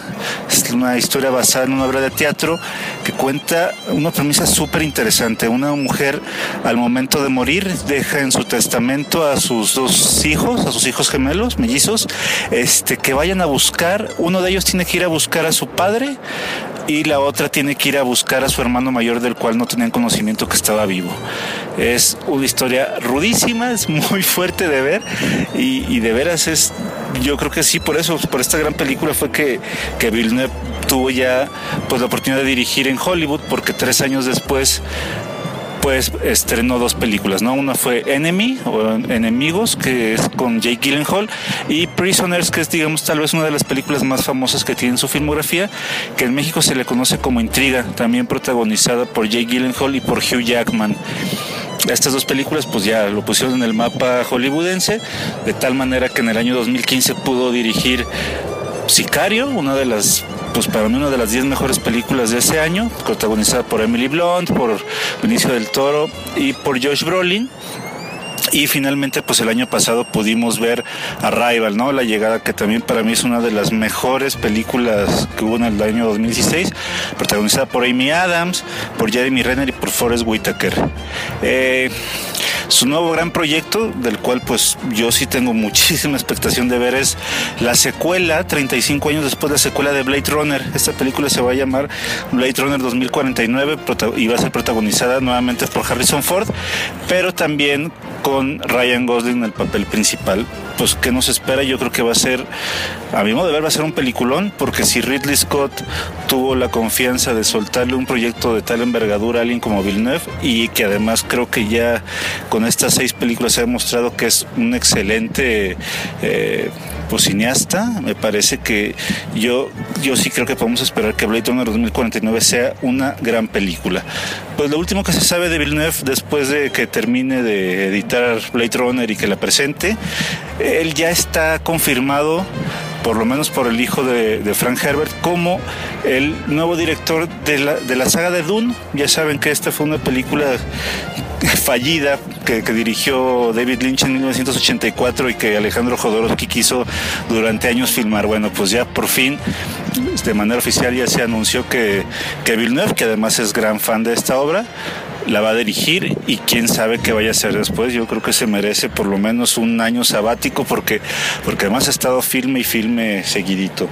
Es una historia basada en una obra de teatro que cuenta una premisa súper interesante. Una mujer al momento de morir deja en su testamento a sus dos hijos, a sus hijos gemelos, mellizos, este, que vayan a buscar. Uno de ellos tiene que ir a buscar a su padre y la otra tiene que ir a buscar a su hermano mayor del cual no tenían conocimiento que estaba vivo. Es una historia rudísima, es muy fuerte de ver y, y de veras es, yo creo que sí, por eso, por esta gran película fue que, que Villeneuve tuvo ya pues la oportunidad de dirigir en Hollywood porque tres años después pues estrenó dos películas, ¿no? Una fue Enemy o Enemigos, que es con Jake Gyllenhaal, y Prisoners, que es, digamos, tal vez una de las películas más famosas que tiene en su filmografía, que en México se le conoce como Intriga, también protagonizada por Jake Gyllenhaal y por Hugh Jackman. Estas dos películas pues ya lo pusieron en el mapa hollywoodense, de tal manera que en el año 2015 pudo dirigir Sicario, una de las pues para mí una de las 10 mejores películas de ese año, protagonizada por Emily Blunt, por Benicio del Toro y por Josh Brolin. Y finalmente, pues el año pasado pudimos ver Arrival, ¿no? La llegada que también para mí es una de las mejores películas que hubo en el año 2016, protagonizada por Amy Adams, por Jeremy Renner y por Forrest Whitaker. Eh, su nuevo gran proyecto, del cual pues yo sí tengo muchísima expectación de ver, es la secuela, 35 años después de la secuela de Blade Runner. Esta película se va a llamar Blade Runner 2049 y va a ser protagonizada nuevamente por Harrison Ford, pero también con Ryan Gosling en el papel principal. Pues, ¿qué nos espera? Yo creo que va a ser, a mi modo de ver, va a ser un peliculón, porque si Ridley Scott tuvo la confianza de soltarle un proyecto de tal envergadura a alguien como Villeneuve, y que además creo que ya con estas seis películas se ha demostrado que es un excelente eh, pues, cineasta, me parece que yo, yo sí creo que podemos esperar que Blade Runner 2049 sea una gran película. Pues lo último que se sabe de Villeneuve después de que termine de editar Blade Runner y que la presente, él ya está confirmado por lo menos por el hijo de, de, Frank Herbert, como el nuevo director de la, de la saga de Dune. Ya saben que esta fue una película fallida que, que, dirigió David Lynch en 1984 y que Alejandro Jodorowsky quiso durante años filmar. Bueno, pues ya por fin, de manera oficial, ya se anunció que, que Villeneuve, que además es gran fan de esta obra, la va a dirigir y quién sabe qué vaya a hacer después. Yo creo que se merece por lo menos un año sabático porque, porque además ha estado filme y filme seguidito.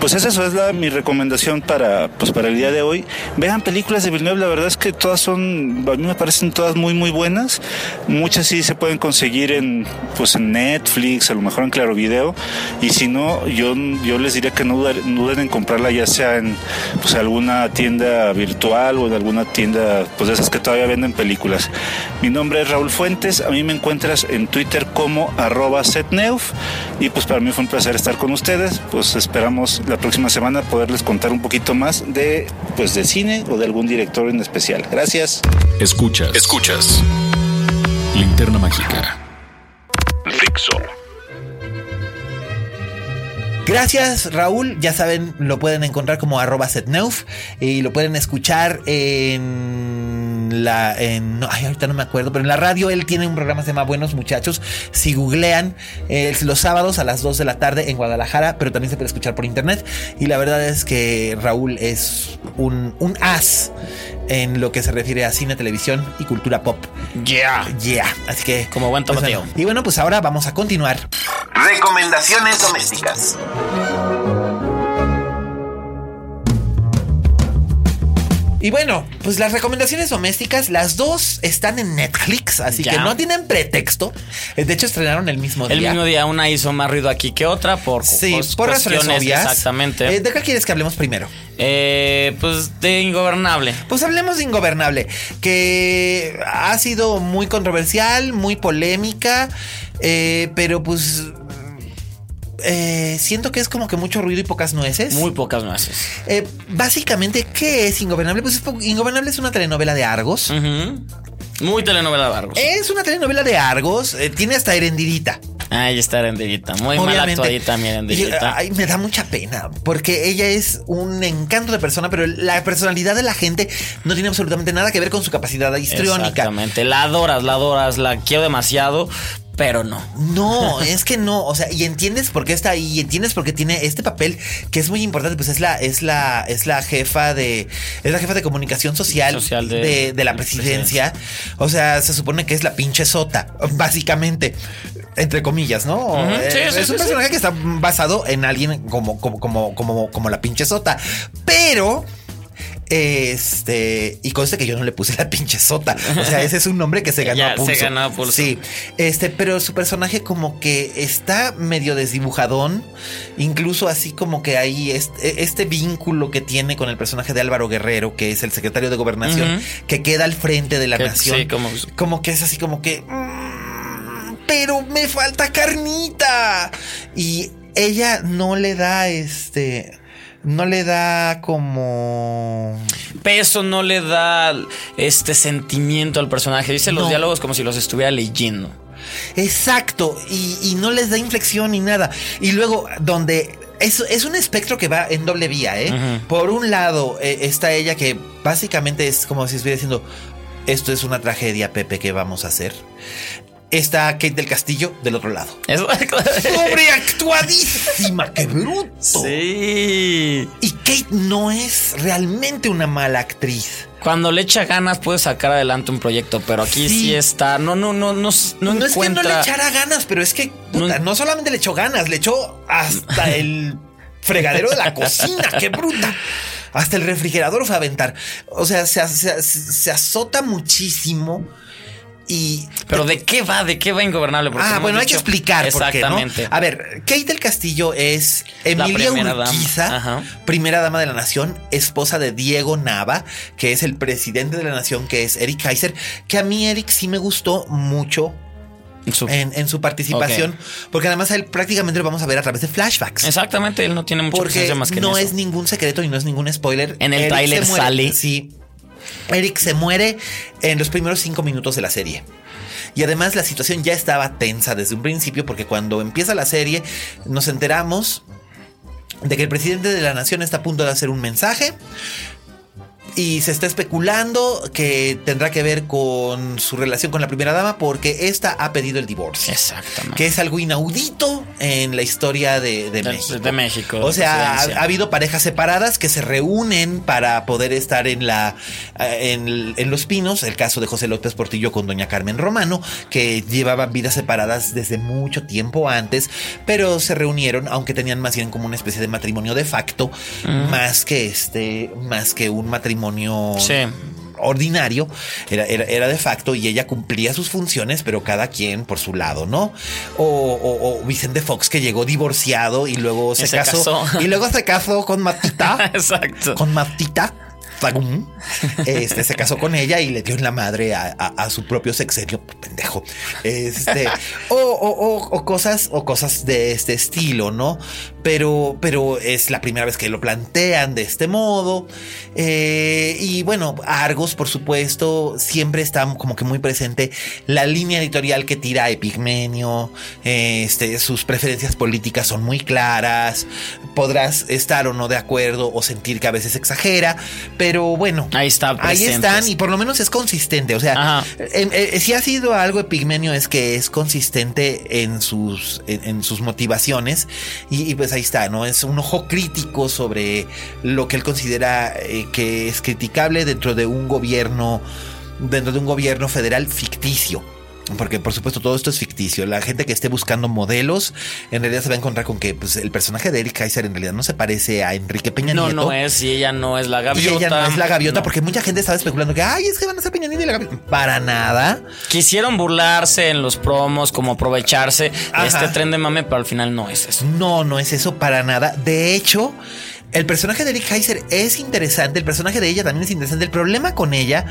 Pues esa es la, mi recomendación para, pues para el día de hoy. Vean películas de Villeneuve, la verdad es que todas son, a mí me parecen todas muy muy buenas. Muchas sí se pueden conseguir en, pues en Netflix, a lo mejor en Claro Video. Y si no, yo, yo les diría que no duden, no duden en comprarla ya sea en pues, alguna tienda virtual o en alguna tienda pues de esas que todavía venden películas. Mi nombre es Raúl Fuentes, a mí me encuentras en Twitter como arroba setneuf y pues para mí fue un placer estar con ustedes. Pues esperamos la próxima semana poderles contar un poquito más de pues de cine o de algún director en especial. Gracias. Escuchas. Escuchas. Linterna mágica. Fixo. Gracias, Raúl. Ya saben, lo pueden encontrar como arroba setneuf y lo pueden escuchar en la. En, no, ay, ahorita no me acuerdo, pero en la radio él tiene un programa que se llama Buenos Muchachos. Si googlean eh, los sábados a las 2 de la tarde en Guadalajara, pero también se puede escuchar por internet. Y la verdad es que Raúl es un, un as en lo que se refiere a cine, televisión y cultura pop. Yeah. Yeah. Así que. Como buen pues, tomateo. bueno. Y bueno, pues ahora vamos a continuar. Recomendaciones domésticas. Y bueno, pues las recomendaciones domésticas, las dos están en Netflix, así Ya. que no tienen pretexto. Eh, De hecho, estrenaron el mismo El día. mismo día una hizo más ruido aquí que otra por, Sí, pues, por razones obvias. Exactamente. Eh, ¿De qué quieres que hablemos primero? Eh, pues de ingobernable. Pues hablemos de Ingobernable, que ha sido muy controversial, muy polémica, eh, pero pues eh, siento que es como que mucho ruido y pocas nueces. Muy pocas nueces. Eh, básicamente, ¿qué es Ingobernable? Pues es Ingobernable es una telenovela de Argos. Muy telenovela de Argos. Es una telenovela de Argos, eh, tiene hasta Herendirita. Ahí está Erendirita. Muy mal Obviamente. actuadita mi Y, Erendirita. ay, me da mucha pena porque ella es un encanto de persona, pero la personalidad de la gente no tiene absolutamente nada que ver con su capacidad histriónica. Exactamente. La adoras, la adoras, la quiero demasiado, pero no. No, es que no, o sea, y entiendes por qué está ahí, y entiendes por qué tiene este papel que es muy importante, pues es la, es la, es la jefa de, es la jefa de comunicación social, Social de- de, de la de presidencia. O sea, se supone que es la pinche sota, básicamente. Entre comillas, ¿no? Eh, sí, sí, es un sí, personaje que está basado en alguien como, como, como, como, como la pinche sota. Pero este, y conste que yo no le puse la pinche sota. O sea, ese es un nombre que se ganó Ya, a se pulso. ganó a pulso. Sí. Este, pero su personaje como que está medio desdibujadón. Incluso así como que hay este, este vínculo que tiene con el personaje de Álvaro Guerrero, que es el secretario de gobernación, que queda al frente de la Que- nación. sí, como- como que es así como que. "Mm, pero me falta carnita. Y ella no le da este. No le da como. Peso no le da este sentimiento al personaje. Dice los diálogos como si los estuviera leyendo. Exacto. Y, y no les da inflexión ni nada. Y luego, donde. Es, es un espectro que va en doble vía, ¿eh? Por un lado, eh, está ella que básicamente es como si estuviera diciendo: Esto es una tragedia, Pepe, ¿qué vamos a hacer? Está Kate del Castillo del otro lado. Sobreactuadísima, qué bruto. sí. Y Kate no es realmente una mala actriz. Cuando le echa ganas puede sacar adelante un proyecto, pero aquí sí, Sí. está. No, no, no, no, no, No, es que no le echara ganas, pero es que puta, No- no, solamente le echó ganas, le echó hasta el fregadero de la cocina, qué bruta. Hasta el refrigerador fue a aventar. O sea, se, se- se azota muchísimo y Pero ¿de qué va? ¿De qué va Ingobernable? Porque ah, bueno, hay que dicho- explicar por qué, ¿no? Exactamente. A ver, Kate del Castillo es Emilia primera. Urquiza, primera dama de la nación, esposa de Diego Nava, que es el presidente de la nación, que es Eric Kaiser, que a mí Eric sí me gustó mucho Su- en, en su participación, porque además él prácticamente lo vamos a ver a través de flashbacks. Exactamente, él no tiene mucha Porque más que no eso. es ningún secreto y no es ningún spoiler. En el Eric muere- sale. Sí. Eric se muere en los primeros cinco minutos de la serie. Y además la situación ya estaba tensa desde un principio porque cuando empieza la serie nos enteramos de que el presidente de la nación está a punto de hacer un mensaje y se está especulando que tendrá que ver con su relación con la primera dama porque esta ha pedido el divorcio. Exactamente. Que es algo inaudito en la historia de, de De- México. de México, O sea, ha, habido parejas separadas que se reúnen para poder estar en la eh, en, en Los Pinos. El caso de José López Portillo con doña Carmen Romano, que llevaban vidas separadas desde mucho tiempo antes, pero se reunieron, aunque tenían más bien como una especie de matrimonio de facto, más que este, más que un matrimonio Sí. ordinario, era, era, era de facto y ella cumplía sus funciones, pero cada quien por su lado, ¿no? O, o- o Vicente Fox que llegó divorciado y luego se, se casó, casó. y luego se casó con Matita, Exacto. con Matita. Este se casó con ella y le dio en la madre a, a- a su propio sexenio, pendejo. Este, o, o- o- o cosas, o cosas de este estilo, ¿no? Pero, pero es la primera vez que lo plantean de este modo. Eh, y bueno, Argos, por supuesto, siempre está como que muy presente la línea editorial que tira Epigmenio. Este, sus preferencias políticas son muy claras. Podrás estar o no de acuerdo o sentir que a veces exagera, pero bueno, Ahí está Ahí están y por lo menos es consistente. O sea, eh, eh, si ha sido algo Epigmenio es que es consistente en sus, en, en sus motivaciones y, y pues ahí está, ¿no? Es un ojo crítico sobre lo que él considera eh, que es criticable dentro de un gobierno, dentro de un gobierno federal ficticio. Porque por supuesto todo esto es ficticio. La gente que esté buscando modelos en realidad se va a encontrar con que pues, el personaje de Eric Kaiser en realidad no se parece a Enrique Peña No, Nieto. no es, y ella no es la Y gaviota. ella no es la gaviota No. porque mucha gente estaba especulando que, ay, es que van a ser Peña Nieto y la gaviota. Para nada. Quisieron burlarse en los promos, como aprovecharse de este tren de mame, pero al final no es eso. No, no es eso para nada. De hecho, el personaje de Eric Heiser es interesante, el personaje de ella también es interesante. El problema con ella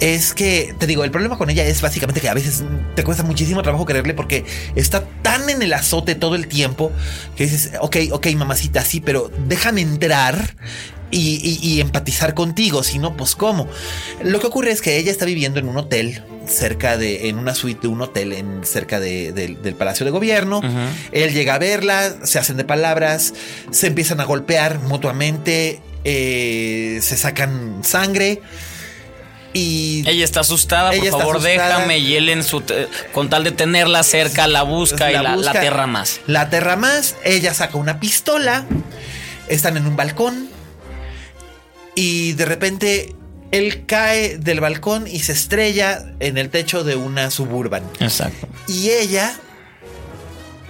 es que, te digo, el problema con ella es básicamente que a veces te cuesta muchísimo trabajo quererle porque está tan en el azote todo el tiempo que dices, ok, ok, mamacita, sí, pero déjame entrar y, y- y empatizar contigo, sino pues cómo. Lo que ocurre es que ella está viviendo en un hotel cerca de, en una suite de un hotel en cerca de- del- del Palacio de Gobierno. Él llega a verla, se hacen de palabras, se empiezan a golpear mutuamente, eh, se sacan sangre. Y Ella está asustada, Ella por favor, asustada. déjame. Y él, en su con tal de tenerla cerca, la busca y la, la busca, aterra más. La aterra más. Ella saca una pistola. Están en un balcón. Y de repente él cae del balcón y se estrella en el techo de una suburban. Exacto. Y ella.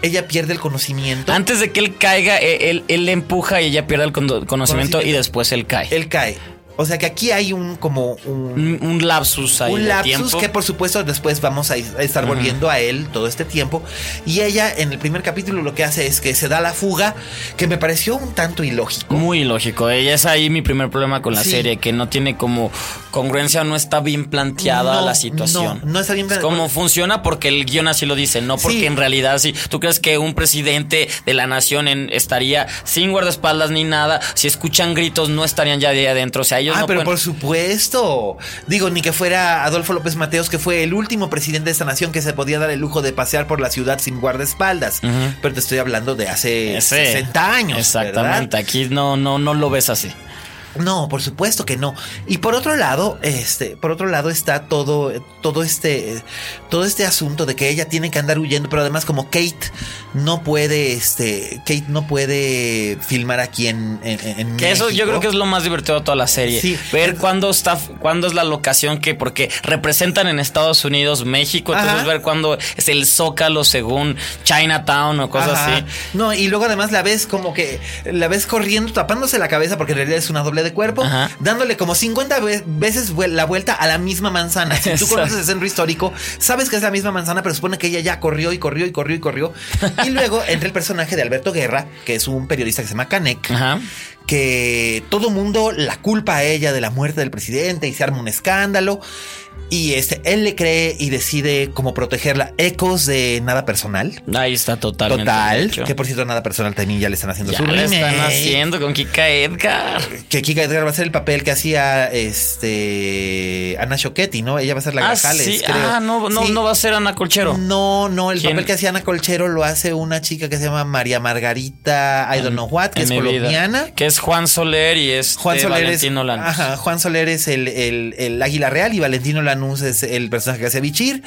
Ella pierde el conocimiento. Antes de que él caiga, e- él, él le empuja y ella pierde el cono- conocimiento y Conocimiento. después él cae. Él cae. O sea que aquí hay un como un, un, un lapsus ahí un de lapsus tiempo. que por supuesto después vamos a estar volviendo a él todo este tiempo y ella en el primer capítulo lo que hace es que se da la fuga que me pareció un tanto ilógico Muy lógico. Ella es ahí mi primer problema con la Sí. serie, que no tiene como congruencia, no está bien planteada No, la situación. no, no está bien Es plan- como funciona porque el guion así lo dice, no porque Sí. en realidad sí. ¿Tú crees que un presidente de la nación en- estaría sin guardaespaldas ni nada? Si escuchan gritos, no estarían ya de ahí adentro. O sea, ellos Ah, no pero pueden- por supuesto. Digo, ni que fuera Adolfo López Mateos, que fue el último presidente de esta nación que se podía dar el lujo de pasear por la ciudad sin guardaespaldas. Pero te estoy hablando de hace Ese. 60 años. Exactamente. ¿verdad? Aquí no, no, no lo ves así. No, por supuesto que no. Y por otro lado, este, por otro lado está todo, todo este, todo este asunto de que ella tiene que andar huyendo, pero además como Kate no puede, este, Kate no puede filmar aquí en, en, en Que eso yo creo que es lo más divertido de toda la serie. Sí. Ver cuándo está, cuándo es la locación que, porque representan en Estados Unidos, México, entonces Ajá. ver cuándo es el Zócalo según Chinatown o cosas Ajá. así. No, y luego además la ves como que la ves corriendo, tapándose la cabeza porque en realidad es una doble de cuerpo, Ajá. dándole como 50 ve- veces la vuelta a la misma manzana. Si tú conoces el centro histórico, sabes que es la misma manzana, pero supone que ella ya corrió y corrió y corrió y corrió. Y luego entra el personaje de Alberto Guerra, que es un periodista que se llama Canek. Ajá. que todo mundo la culpa a ella de la muerte del presidente y se arma un escándalo. Y este, él le cree y decide como protegerla. Ecos de nada personal. Ahí está totalmente. Total. hecho. Que por cierto, nada personal también ya le están haciendo ya su le remake. están haciendo con Kika Edgar. Que Kika Edgar va a ser el papel que hacía este Ana Choquetti, ¿no? Ella va a ser la Ah, sí. creo. Ah, no, no, Sí. no va a ser Ana Colchero. No, no, el ¿Quién? papel que hacía Ana Colchero lo hace una chica que se llama María Margarita, I don't know what, que En es mi vida. colombiana. Que es Juan Soler y es Juan Soler es, Valentino Lanús. ajá, Juan Soler es el, el- el águila real y Valentino Es el personaje que hace Bichir.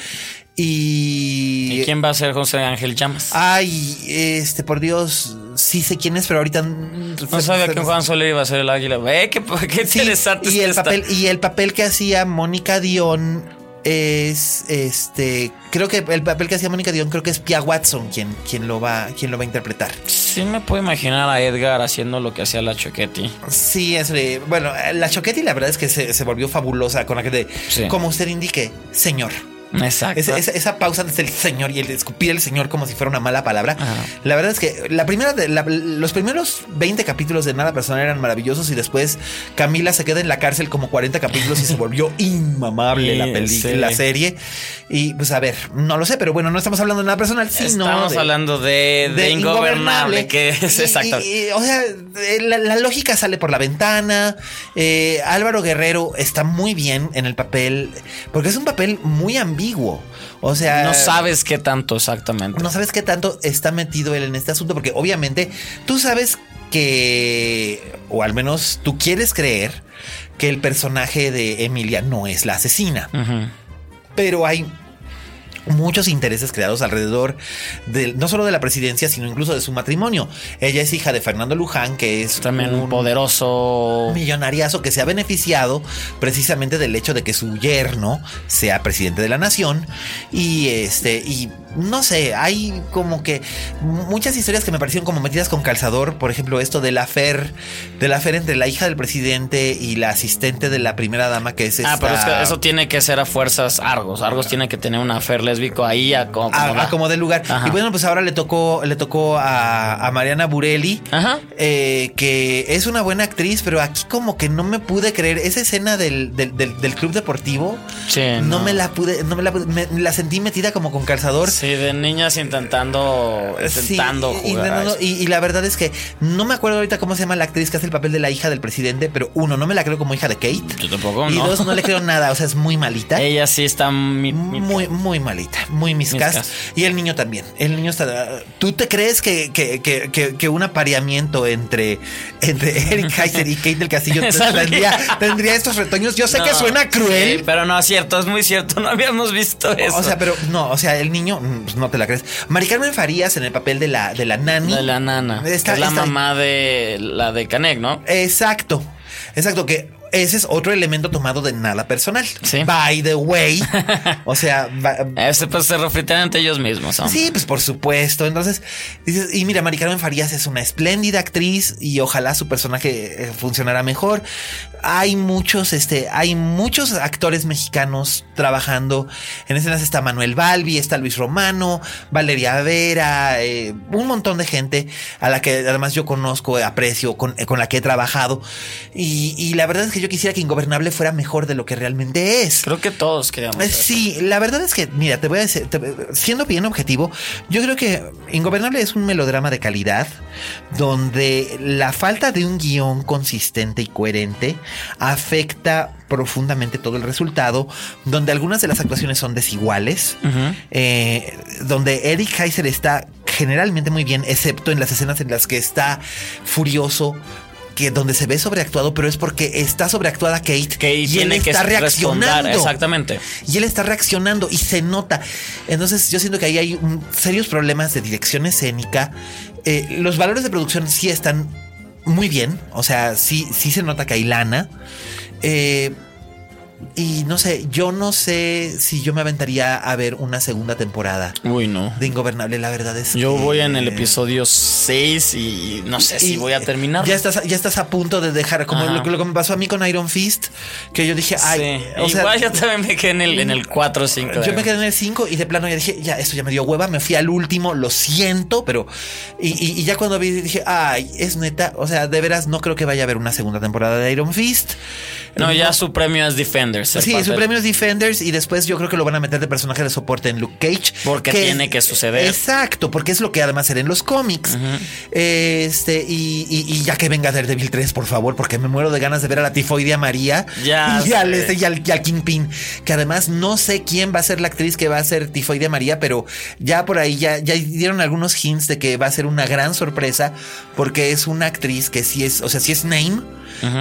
Y. ¿Y quién va a ser José Ángel Llamas? Ay, este, por Dios, sí sé quién es, pero ahorita. no sabía que Juan Soler iba a ser el águila. Eh, qué, qué Sí, interesante y el papel Y el papel que hacía Mónica Dion es este. Creo que el papel que hacía Mónica Dion, creo que es Pia Watson quien, quien, lo, va, quien lo va a interpretar. Sí me puedo imaginar a Edgar haciendo lo que hacía la Choquetti. Sí, es bueno, la Choquetti la verdad es que se, se volvió fabulosa con la que de, Sí. como usted indique, señor. Exacto. Esa, pausa antes del señor y el escupir el señor como si fuera una mala palabra. Ajá. La verdad es que la primera de- la- los primeros 20 capítulos de Nada Personal eran maravillosos y después Camila se queda en la cárcel como 40 capítulos y se volvió inmamable la película, sí. la serie. Y pues a ver, no lo sé, pero bueno, no estamos hablando de nada personal, sino Estamos de- hablando de, de ingobernable, que es Y- exacto. y- y, o sea, eh, la, la lógica sale por la ventana. Eh, Álvaro Guerrero está muy bien en el papel, porque es un papel muy ambiguo. O sea, no sabes qué tanto exactamente. no sabes qué tanto está metido él en este asunto, porque obviamente tú sabes que, o al menos tú quieres creer que el personaje de Emilia no es la asesina, pero hay muchos intereses creados alrededor de no solo de la presidencia, sino incluso de su matrimonio. Ella es hija de Fernando Luján, que es También un poderoso. millonariazo que se ha beneficiado precisamente del hecho de que su yerno sea presidente de la nación y este y no sé, hay como que muchas historias que me parecieron como metidas con calzador, por ejemplo, esto de la fer de la fer entre la hija del presidente y la asistente de la primera dama que es Ah, pero es esta- que eso tiene que ser a fuerzas Argos. Argos tiene que tener una fer lésbico ahí a como, a, a como de lugar. Ajá. Y bueno, pues ahora le tocó, le tocó a, a Mariana Burelli, Ajá. eh, que es una buena actriz, pero aquí como que no me pude creer. Esa escena del, del, del- del club deportivo, Sí, no. no. me la pude, no me la pude- me- la sentí metida como con calzador. Sí. Sí, de niñas intentando, intentando Sí, jugar. intentando- y, y la verdad es que no me acuerdo ahorita cómo se llama la actriz que hace el papel de la hija del presidente, pero uno, no me la creo como hija de Kate. Yo tampoco, y no. dos, no le creo nada, o sea, es muy malita. Ella sí está mi- mi- muy, muy malita, muy miscas. Miscas. Y el niño también. El niño está. ¿Tú te crees que, que, que, que, un apareamiento entre, entre Eric Heiser y Kate del Castillo tendría, tendría estos retoños? Yo sé que suena cruel. sí, pero no es cierto, es muy cierto. No habíamos visto eso. O sea, pero no, o sea, el niño, pues, no te la crees. Mari Carmen Farías en el papel de la, de la nani. de la nana. Está- es la mamá de la de Canek, ¿no? Exacto. Exacto, que ese es otro elemento tomado de nada personal. Sí. By the way. o sea, Este pues se refritean entre ellos mismos. hombre. Sí, pues por supuesto. Entonces, dices, y mira, Mari Carmen Farías es una espléndida actriz y ojalá su personaje eh, funcionara mejor. Hay muchos, este, hay muchos actores mexicanos trabajando. En escenas está Manuel Balbi, está Luis Romano, Valeria Vera, eh, un montón de gente a la que además yo conozco, aprecio, con, eh, con la que he trabajado. Y, y la verdad es que yo quisiera que Ingobernable fuera mejor de lo que realmente es. Creo que todos queríamos. Eh, eso. Sí, la verdad es que, mira, te voy a decir, te- siendo bien objetivo, yo creo que Ingobernable es un melodrama de calidad donde la falta de un guion consistente y coherente afecta profundamente todo el resultado, donde algunas de las actuaciones son desiguales, eh, donde Eric Heiser está generalmente muy bien, excepto en las escenas en las que está furioso. Que donde se ve sobreactuado, pero es porque está sobreactuada Kate, Que y él está reaccionando. Exactamente. Y él está reaccionando y se nota. Entonces yo siento que ahí hay un- serios problemas de dirección escénica. Eh, los valores de producción sí están muy bien. O sea, sí, sí se nota que hay lana. Eh, y no sé, yo no sé si yo me aventaría a ver una segunda temporada Uy, no. de Ingobernable. La verdad es Yo que- voy en el episodio 6 y no sé si voy a terminar. Ya estás, ya estás a punto de dejar, como lo, que- lo que me pasó a mí con Iron Fist, que yo dije, ay, Sí. o sea, Igual yo también me quedé en el, en el 4 o 5. Yo me quedé en el 5 y de plano ya dije, ya, esto ya me dio hueva, me fui al último, lo siento, pero... Y, y- y ya cuando vi dije, ay, es neta, o sea, de veras no creo que vaya a haber una segunda temporada de Iron Fist. No, ya su premio es Defenders. Sí, su premio es Defenders y después yo creo que lo van a meter de personaje de soporte en Luke Cage. Porque tiene que suceder. Exacto, porque es lo que además era en los cómics. Este, y, y- y ya que venga Daredevil 3, por favor, porque me muero de ganas de ver a la tifoidea María. Ya Y al, este, y al, y al Kingpin. Que además no sé quién va a ser la actriz que va a ser tifoidea María, pero ya por ahí ya, ya dieron algunos hints de que va a ser una gran sorpresa, porque es una actriz que sí es, o sea, sí es name.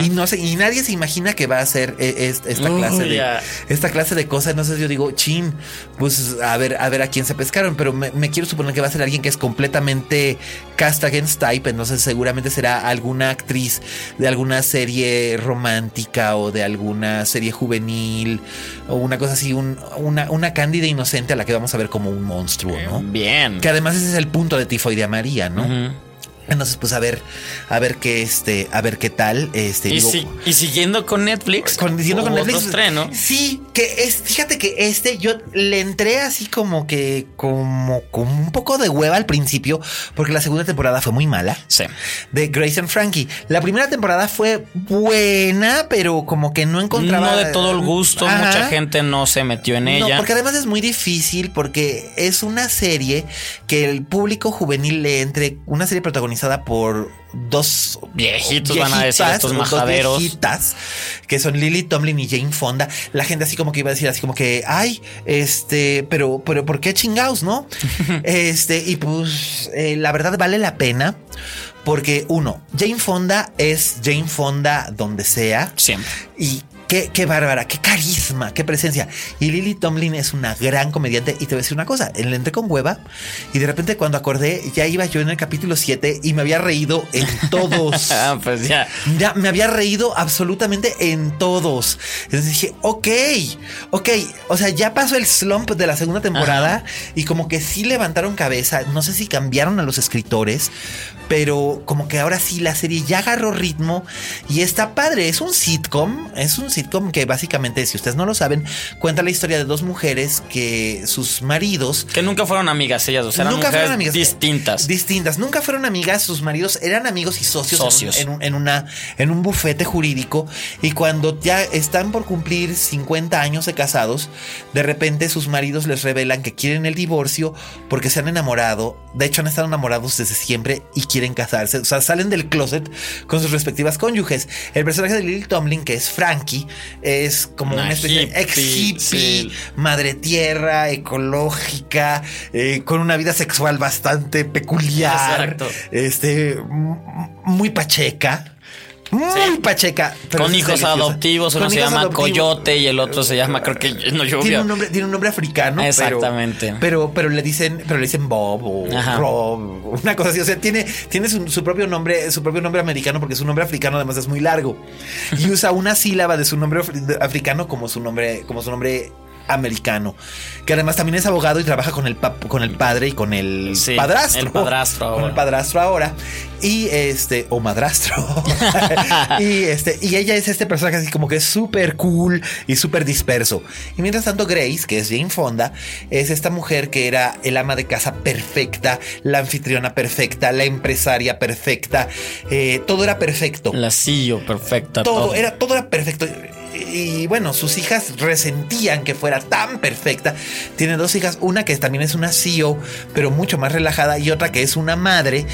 Y no sé, y nadie se imagina que va a ser eh, es- esta clase de ya. esta clase de cosas. Entonces yo digo, chin, pues a ver, a ver a quién se pescaron, pero me, me quiero suponer que va a ser alguien que es completamente cast against type. Entonces seguramente será alguna actriz de alguna serie romántica o de alguna serie juvenil o una cosa así, un- una, una cándida inocente a la que vamos a ver como un monstruo, ¿no? Bien. Que además ese es el punto de Tifoidea María, ¿no? Entonces, pues a ver, a ver qué este, a ver qué tal. Este, Y, digo, si- y siguiendo con Netflix. con, diciendo con Netflix. otro estreno. Sí, que es, fíjate que este yo le entré así como que, como, como un poco de hueva al principio, porque la segunda temporada fue muy mala. Sí. De Grace and Frankie. La primera temporada fue buena, pero como que no encontraba. No de todo el gusto, Ajá. mucha gente no se metió en No, ella. porque además es muy difícil porque es una serie que el público juvenil le entre, una serie protagonizada por dos Viejitos van a decir estos dos majaderos. viejitas, que son Lily Tomlin y Jane Fonda. La gente así como que iba a decir así como que, ay, este, pero, pero ¿por qué chingados, no? este, y pues eh, la verdad vale la pena. Porque uno, Jane Fonda es Jane Fonda donde sea. Siempre. Y qué, qué bárbara, qué carisma, qué presencia. Y Lily Tomlin es una gran comediante. Y te voy a decir una cosa, le entré con hueva y de repente cuando acordé ya iba yo en el capítulo 7 y me había reído en todos. Ah, pues ya. Ya me había reído absolutamente en todos. Entonces dije, ok, ok. O sea, ya pasó el slump de la segunda temporada y como que sí levantaron cabeza. No sé si cambiaron a los escritores, pero como que ahora sí la serie ya agarró ritmo y está padre. Es un sitcom, es un sitcom que básicamente, si ustedes no lo saben, cuenta la historia de dos mujeres que sus maridos Que nunca fueron amigas ellas dos, eran nunca mujeres fueron amigas. distintas. Distintas. Nunca fueron amigas. Sus maridos eran amigos y socios, Socios. En, un, en una, en un bufete jurídico. Y cuando ya están por cumplir 50 años de casados, de repente sus maridos les revelan que quieren el divorcio porque se han enamorado. De hecho, han estado enamorados desde siempre y quieren casarse. O sea, salen del closet con sus respectivas cónyuges. El personaje de Lily Tomlin, que es Frankie, es como Una una especie de ex hippie, sí. madre tierra, ecológica, eh, con una vida sexual bastante peculiar. Exacto. Este, muy pacheca. Muy pacheca. con hijos adoptivos, uno Con se hijos llama. Coyote y el otro se llama, creo que no Tiene lluvia. un nombre, tiene un nombre africano. Exactamente. Pero, pero, le dicen, pero le dicen Bob o Ajá. Rob, una cosa así. O sea, tiene, tiene su, su propio nombre, su propio nombre americano, porque su nombre africano además es muy largo. Y usa una sílaba de su nombre africano como su nombre, como su nombre americano. Que además también es abogado y trabaja con el con el padre y con el Sí, padrastro. el padrastro Con ahora. el padrastro ahora. Y este, o madrastro. y este, y ella es este personaje así como que es súper cool y súper disperso. Y mientras tanto, Grace, que es Jane Fonda, es esta mujer que era el ama de casa perfecta, la anfitriona perfecta, la empresaria perfecta. eh, todo era perfecto. La sillo perfecta. todo, todo. era, todo era perfecto. Y bueno, sus hijas resentían que fuera tan perfecta. Tiene dos hijas, una que también es una CEO, pero mucho más relajada, y otra que es una madre,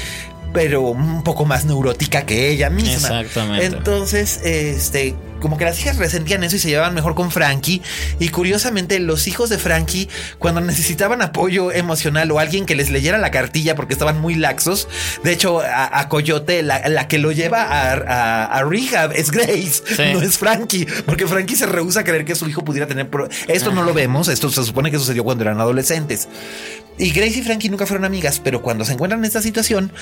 pero un poco más neurótica que ella misma. Exactamente. Entonces, este, como que las hijas resentían eso y se llevaban mejor con Frankie. Y curiosamente, los hijos de Frankie, cuando necesitaban apoyo emocional o alguien que les leyera la cartilla porque estaban muy laxos, de hecho, a, a Coyote, la, la que lo lleva a, a- a rehab es Grace, Sí. no es Frankie, porque Frankie se rehúsa a creer que su hijo pudiera tener. pro- Esto no lo vemos, esto se supone que sucedió cuando eran adolescentes. Y Grace y Frankie nunca fueron amigas, pero cuando se encuentran en esta situación,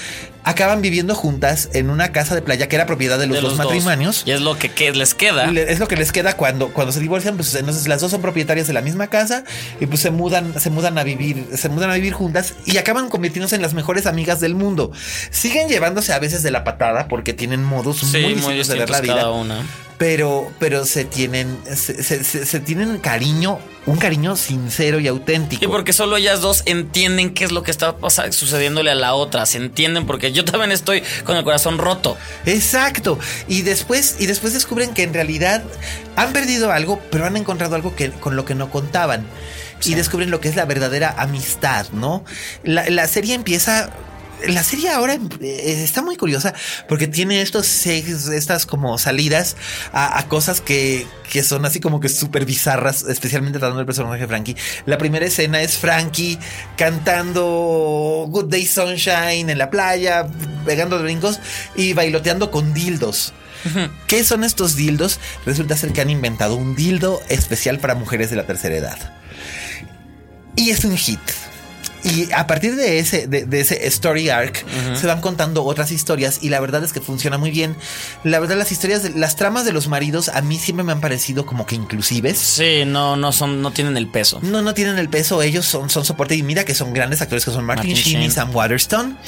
acaban viviendo juntas en una casa de playa que era propiedad de los de dos matrimonios. Y es lo que, que les queda. Es lo que les queda cuando, cuando se divorcian, pues entonces las dos son propietarias de la misma casa y pues se mudan, se mudan a vivir, se mudan a vivir juntas y acaban convirtiéndose en las mejores amigas del mundo. Siguen llevándose a veces de la patada porque tienen modos sí, muy muy distintos de ver la vida cada una. Pero, pero se tienen, se, se- se- se tienen cariño, un cariño sincero y auténtico. Y porque solo ellas dos entienden qué es lo que está sucediéndole a la otra. Se entienden porque yo también estoy con el corazón roto. Exacto. Y después, y después descubren que en realidad han perdido algo, pero han encontrado algo que, con lo que no contaban. Y descubren lo que es la verdadera amistad, ¿no? La, la serie empieza. La serie ahora eh, está muy curiosa porque tiene estos estas como salidas a, a cosas que, que son así como que súper bizarras, especialmente tratando del personaje de Frankie. La primera escena es Frankie cantando Good Day Sunshine en la playa, pegando brincos y bailoteando con dildos. ¿Qué son estos dildos? Resulta ser que han inventado un dildo especial para mujeres de la tercera edad. Y es un hit. Y a partir de ese, de, de ese story arc, se van contando otras historias y la verdad es que funciona muy bien. La verdad, las historias, de- las tramas de los maridos a mí siempre me han parecido como que inclusives. Sí, no, no son, no tienen el peso. No, no tienen el peso, ellos son, son soporte y mira que son grandes actores que son Martin, Martin Sheen y. Sam Waterston.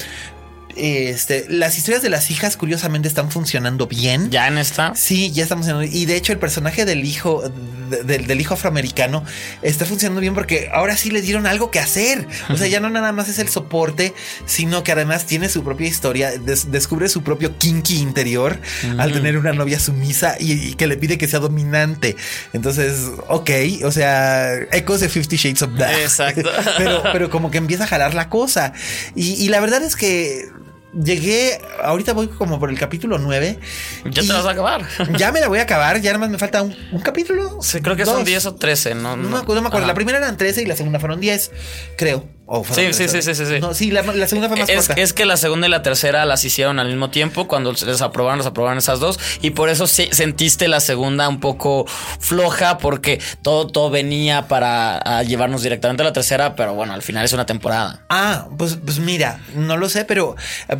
Este, las historias de las hijas curiosamente están funcionando bien. Ya en esta. Sí, ya estamos en... Y de hecho el personaje del hijo, de- del- del hijo afroamericano está funcionando bien porque ahora sí le dieron algo que hacer. O sea, ya no nada más es el soporte, sino que además tiene su propia historia, des- descubre su propio kinky interior al tener una novia sumisa y, y que le pide que sea dominante. Entonces, ok, o sea, ecos de Fifty Shades of Black. Exacto. pero, pero como que empieza a jalar la cosa. Y, y la verdad es que... Llegué, ahorita voy como por el capítulo 9. Ya te vas a acabar. Ya me la voy a acabar, ya nada más me falta un, un capítulo. Sí, creo que son Dos. 10 o 13, ¿no? No, me acuerdo, no me acuerdo. La primera eran 13 y la segunda fueron 10, creo. Sí, sí, 13. sí, sí, sí. No, sí, la, la segunda fue más Es, corta. es que la segunda y la tercera las hicieron al mismo tiempo. Cuando les aprobaron, les aprobaron esas dos. Y por eso sí sentiste la segunda un poco floja, porque todo, todo venía para llevarnos directamente a la tercera. Pero bueno, al final es una temporada. Ah, pues, pues mira, no lo sé, pero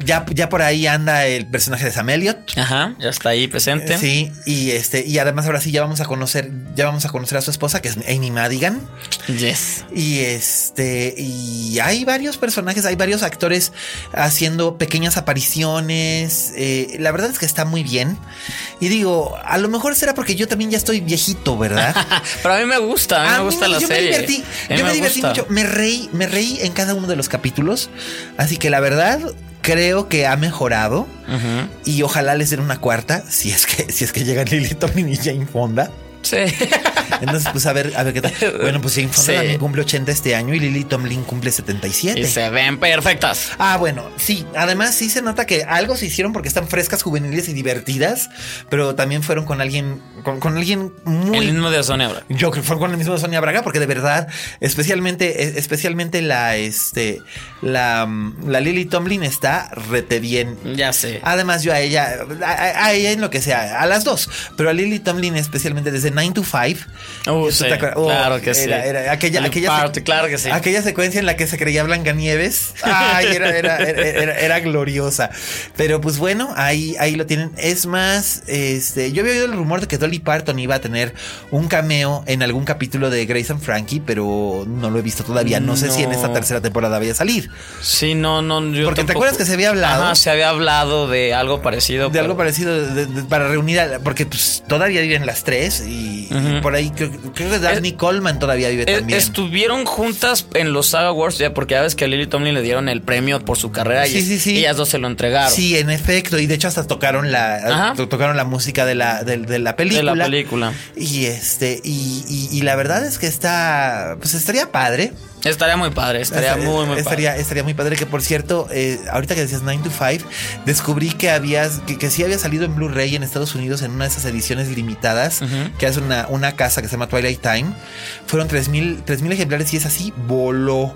ya, ya por ahí anda el personaje de Sam Elliott. Ajá, ya está ahí presente. Sí, y este, y además ahora sí ya vamos a conocer, ya vamos a conocer a su esposa, que es Amy Madigan. Yes. Y este, y, y hay varios personajes, hay varios actores haciendo pequeñas apariciones. eh, la verdad es que está muy bien. Y digo, a lo mejor será porque yo también ya estoy viejito, ¿verdad? Pero a mí me gusta, a mí me gusta la yo serie. Me divertí, mí yo me, divertí mucho. Me reí, me reí en cada uno de los capítulos. Así que la verdad, creo que ha mejorado. Y ojalá les den una cuarta, si es que, si es que llegan Lily Tomlin y Jane Fonda. Sí. Entonces, pues a ver, a ver qué tal. Bueno, pues Jane Fonda Sí. también cumple 80 este año y Lily Tomlin cumple 77. y se ven perfectas. Ah, bueno, sí. Además, sí se nota que algo se hicieron porque están frescas, juveniles y divertidas, pero también fueron con alguien, con, con alguien muy. El mismo de Sonia Braga. Yo creo que fue con el mismo de Sonia Braga, porque de verdad, especialmente, eh, especialmente la, este, la, mm, la Lily Tomlin está rete bien. Ya sé. Además, yo a ella, a, a- a ella en lo que sea, a las dos, pero a Lily Tomlin especialmente desde 9 to 5. Uh, ¿tú sí? Oh, claro que sí. era- aquella, El aquella, party, claro que sí. aquella secuencia en la que se creía Blancanieves. Ay, era, era, era, era- era gloriosa. Pero pues bueno, ahí, ahí lo tienen. Es más, este, yo había oído el rumor de que Dolly Parton iba a tener un cameo en algún capítulo de Grace and Frankie, pero no lo he visto todavía. No, sé si en esta tercera temporada vaya a salir. Sí, no, no. Yo Porque te acuerdas que se había hablado. Ajá, se había hablado de algo parecido. De pero- algo parecido de- de- para reunir a, porque pues todavía viven las tres y, y por ahí creo, creo que Daphne Coleman todavía vive también. Estuvieron juntas en los Saga Awards, ya porque ya ves que a Lily Tomlin le dieron el premio por su carrera y Sí, sí, sí. ellas dos se lo entregaron. Sí, en efecto, y de hecho hasta tocaron la Ajá. to- tocaron la música de la de, de la película. De la película. Y este y, y- y la verdad es que está pues estaría padre. Estaría muy padre, estaría Estaría- muy, muy estaría, padre. estaría muy padre que por cierto, eh, ahorita que decías 9 to 5, descubrí que habías, que, que sí había salido en Blu-ray en Estados Unidos en una de esas ediciones limitadas, que es una, una casa que se llama Twilight Time. Fueron 3000 3000 ejemplares y es así, voló.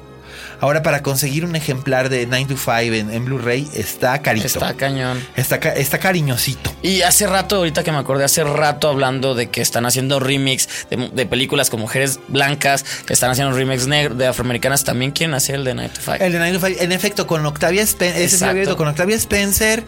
Ahora para conseguir un ejemplar de 9 to 5 en, en Blu-ray está carito. Está cañón. Está, está cariñosito. Y hace rato, ahorita que me acordé, hace rato hablando de que están haciendo remix de, de películas con mujeres blancas, que están haciendo remix negros de afroamericanas, también quieren hacer el de Night to Five. El de 9 to 5, en efecto, con Octavia Spencer, con Octavia Spencer,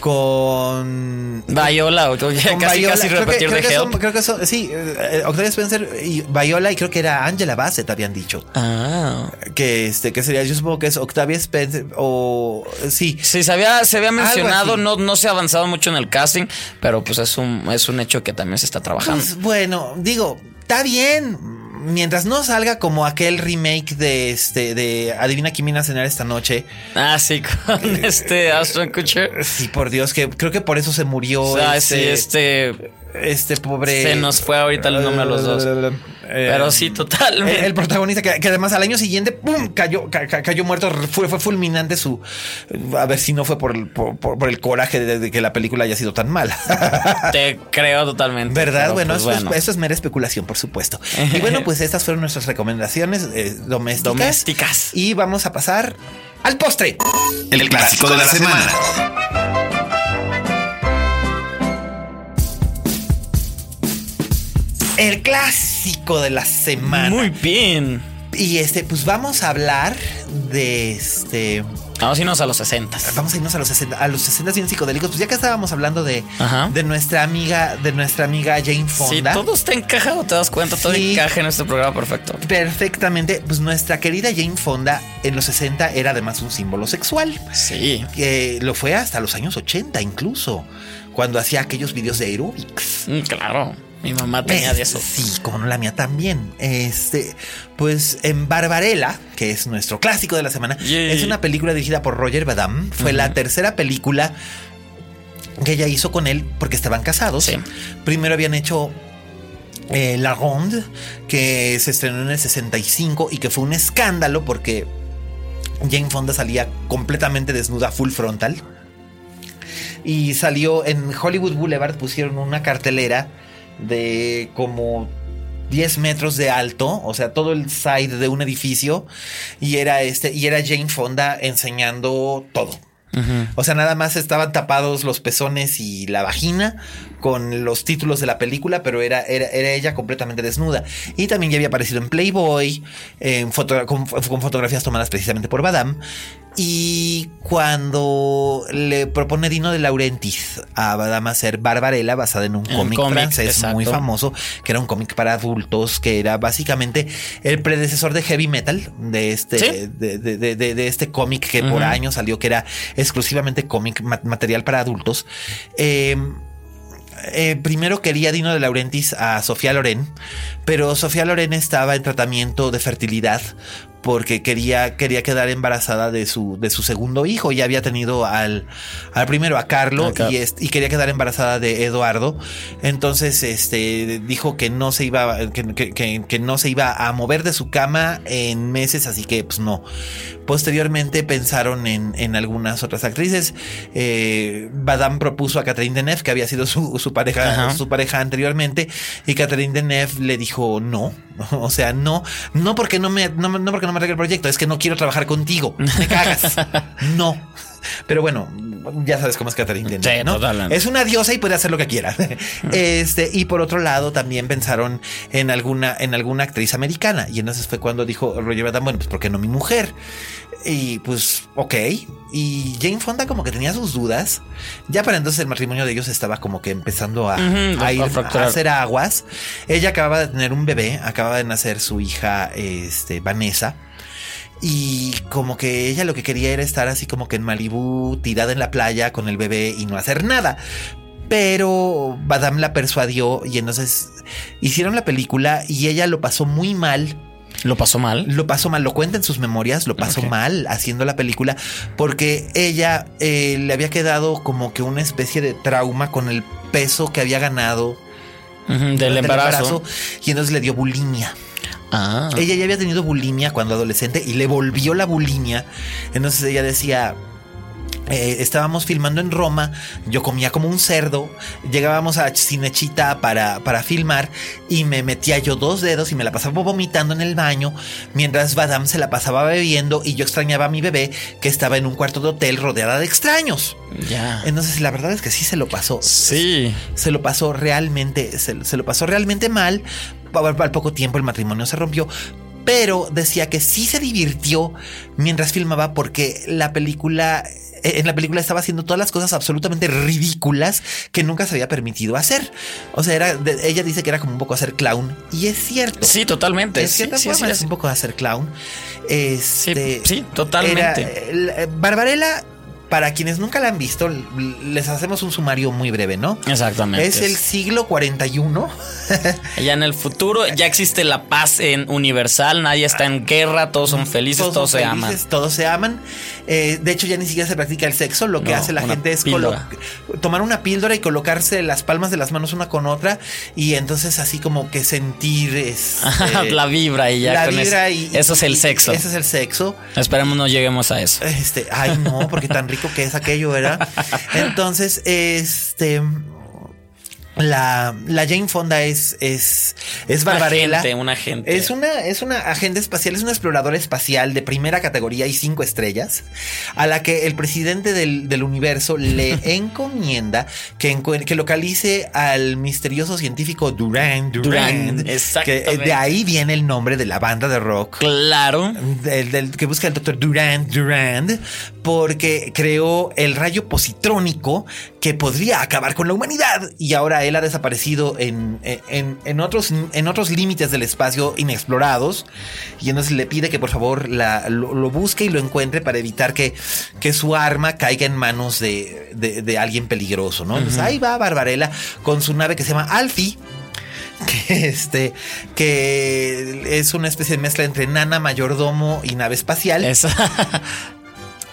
con Viola, o casi, con casi Viola. Creo que- repetir creo de que son- Help. creo que son, sí, eh, Octavia Spencer y Viola, y creo que era Angela Bassett, habían dicho. Ah. Que este, que sería, yo supongo que es Octavia Spencer, o sí. Sí, se había, se había mencionado, no, no se ha avanzado mucho en el casting, pero pues es un, es un hecho que también se está trabajando. Pues bueno, digo, está bien. Mientras no salga como aquel remake de este, de Adivina quién viene a cenar esta noche. ah, sí, con este Ashton Kutcher. Sí, por Dios, que creo que por eso se murió O sea, este, sí, este este pobre. se nos fue ahorita el nombre a los dos. Eh, Pero sí, total. El, el protagonista que, que además al año siguiente ¡pum! cayó ca- ca- cayó muerto fue fue fulminante su a ver si no fue por el, por, el coraje de, de que la película haya sido tan mala Te creo totalmente. verdad pero, bueno, pues, eso, bueno. Es, eso es mera especulación por supuesto y bueno pues estas fueron nuestras recomendaciones eh, domésticas Domésticas. y vamos a pasar al postre El clásico de la semana. El clásico de la semana Muy bien. y este pues vamos a hablar de este Vamos a irnos a los 60. Vamos a irnos a los 60, a los 60 bien psicodélicos. Pues ya que estábamos hablando de, Ajá. de nuestra amiga, de nuestra amiga Jane Sí, Fonda. todo está encajado, te das cuenta, todo Sí. encaja en este programa perfecto. Perfectamente. Pues nuestra querida Jane Fonda en los 60 era además un símbolo sexual. Sí. Que lo fue hasta los años 80 incluso. Cuando hacía aquellos videos de aerobics. Mm, Claro. Mi mamá tenía Es- de eso. Sí, como no la mía también. Este, pues en Barbarella, que es nuestro clásico de la semana, Yay. es una película dirigida por Roger Badam. Fue la tercera película que ella hizo con él porque estaban casados. Sí. Primero habían hecho eh, La Ronde, que se estrenó en el 65 y que fue un escándalo porque Jane Fonda salía completamente desnuda, full frontal. Y salió en Hollywood Boulevard, pusieron una cartelera de como 10 metros de alto, o sea, todo el side de un edificio, y era este, y era Jane Fonda enseñando todo. O sea, nada más estaban tapados los pezones y la vagina con los títulos de la película, pero era, era, era ella completamente desnuda. Y también ya había aparecido en Playboy, en foto- con, con fotografías tomadas precisamente por Badam. Y cuando le propone Dino de Laurentiis a Badam hacer Barbarella, basada en un cómic francés muy exacto. famoso, que era un cómic para adultos, que era básicamente el predecesor de Heavy Metal, de este, Sí. de, de- de- este cómic que por años salió, que era exclusivamente cómic, ma- material para adultos. Eh, eh, primero quería Dino de Laurentiis a Sofía Loren, pero Sofía Loren estaba en tratamiento de fertilidad porque quería, quería quedar embarazada de su, de su segundo hijo. Ya había tenido al, al primero, a Carlo, A Car- y, y quería quedar embarazada de Eduardo. Entonces, este, dijo que no se iba, que, que- que- que no se iba a mover de su cama en meses, así que pues no. Posteriormente pensaron en, en algunas otras actrices. Eh, Badam propuso a Catherine Deneuve, que había sido su, su pareja, Ajá. su pareja anteriormente, y Catherine Deneuve le dijo no. O sea, no, no porque no me, no, no porque no me arregle el proyecto, es que no quiero trabajar contigo. Me cagas. no. Pero bueno, ya sabes cómo es Catherine Deneuve, Sí, ¿no? totalmente. Es una diosa y puede hacer lo que quiera. este, y por otro lado, también pensaron en alguna, en alguna actriz americana. Y entonces fue cuando dijo Roger Badam, bueno, pues ¿por qué no mi mujer? Y pues, ok. Y Jane Fonda como que tenía sus dudas. Ya para entonces el matrimonio de ellos estaba como que empezando a, a a ir a hacer aguas. Ella acababa de tener un bebé, acababa de nacer su hija, este, Vanessa. Y como que ella lo que quería era estar así como que en Malibú, tirada en la playa con el bebé y no hacer nada. Pero Badam la persuadió y entonces hicieron la película y ella lo pasó muy mal. Lo pasó mal. Lo pasó mal, lo cuenta en sus memorias, lo pasó mal haciendo la película porque ella eh, le había quedado como que una especie de trauma con el peso que había ganado del el embarazo. y entonces le dio bulimia. Ah. Ella ya había tenido bulimia cuando adolescente y le volvió la bulimia. Entonces ella decía, eh, estábamos filmando en Roma, yo comía como un cerdo, llegábamos a Cinechita para, para filmar y me metía yo dos dedos y me la pasaba vomitando en el baño, mientras Badam se la pasaba bebiendo y yo extrañaba a mi bebé que estaba en un cuarto de hotel rodeada de extraños. Ya. Entonces la verdad es que sí se lo pasó Sí. se lo pasó realmente, se, se lo pasó realmente mal. Al, poco tiempo el matrimonio se rompió. Pero decía que sí se divirtió mientras filmaba porque la película, eh, en la película estaba haciendo todas las cosas absolutamente ridículas que nunca se había permitido hacer. O sea, era, de- ella dice que era como un poco hacer clown y es cierto. Sí, totalmente. De Sí, cierta sí, forma sí, es un poco hacer clown. Este, sí, totalmente. era, eh, Barbarella, para quienes nunca la han visto, les hacemos un sumario muy breve, ¿no? Exactamente. Es el siglo 41. Ya en el futuro ya existe la paz en universal, nadie está en guerra, todos son felices, todos, son se aman. felices, Todos se aman. Eh, de hecho, ya ni siquiera se practica el sexo. Lo que No, hace la gente es tomar una píldora y colocarse las palmas de las manos una con otra. Y entonces así como que sentir este, la vibra y ya la con vibra eso. y, Eso es el sexo. Ese es el sexo. Esperemos no lleguemos a eso. Este, ay no, porque tan rico que es aquello, ¿verdad? Entonces, este la, la Jane Fonda es es es Una Barbarella. agente, una agente. Es una es una agente espacial, es una exploradora espacial de primera categoría y cinco estrellas, a la que el presidente del, del universo le encomienda que, que localice al misterioso científico Duran Duran, Duran, que exactamente. de ahí viene el nombre de la banda de rock Claro. del, del- que busca el doctor Durand Durand porque creó el rayo positrónico que podría acabar con la humanidad y ahora él ha desaparecido en, en, en otros, en otros límites del espacio inexplorados y entonces le pide que por favor la- lo, lo busque y lo encuentre para evitar que, que su arma caiga en manos de, de- de alguien peligroso, ¿no? Entonces ahí va Barbarella con su nave que se llama Alfie que este que es una especie de mezcla entre nana, mayordomo y nave espacial. Es-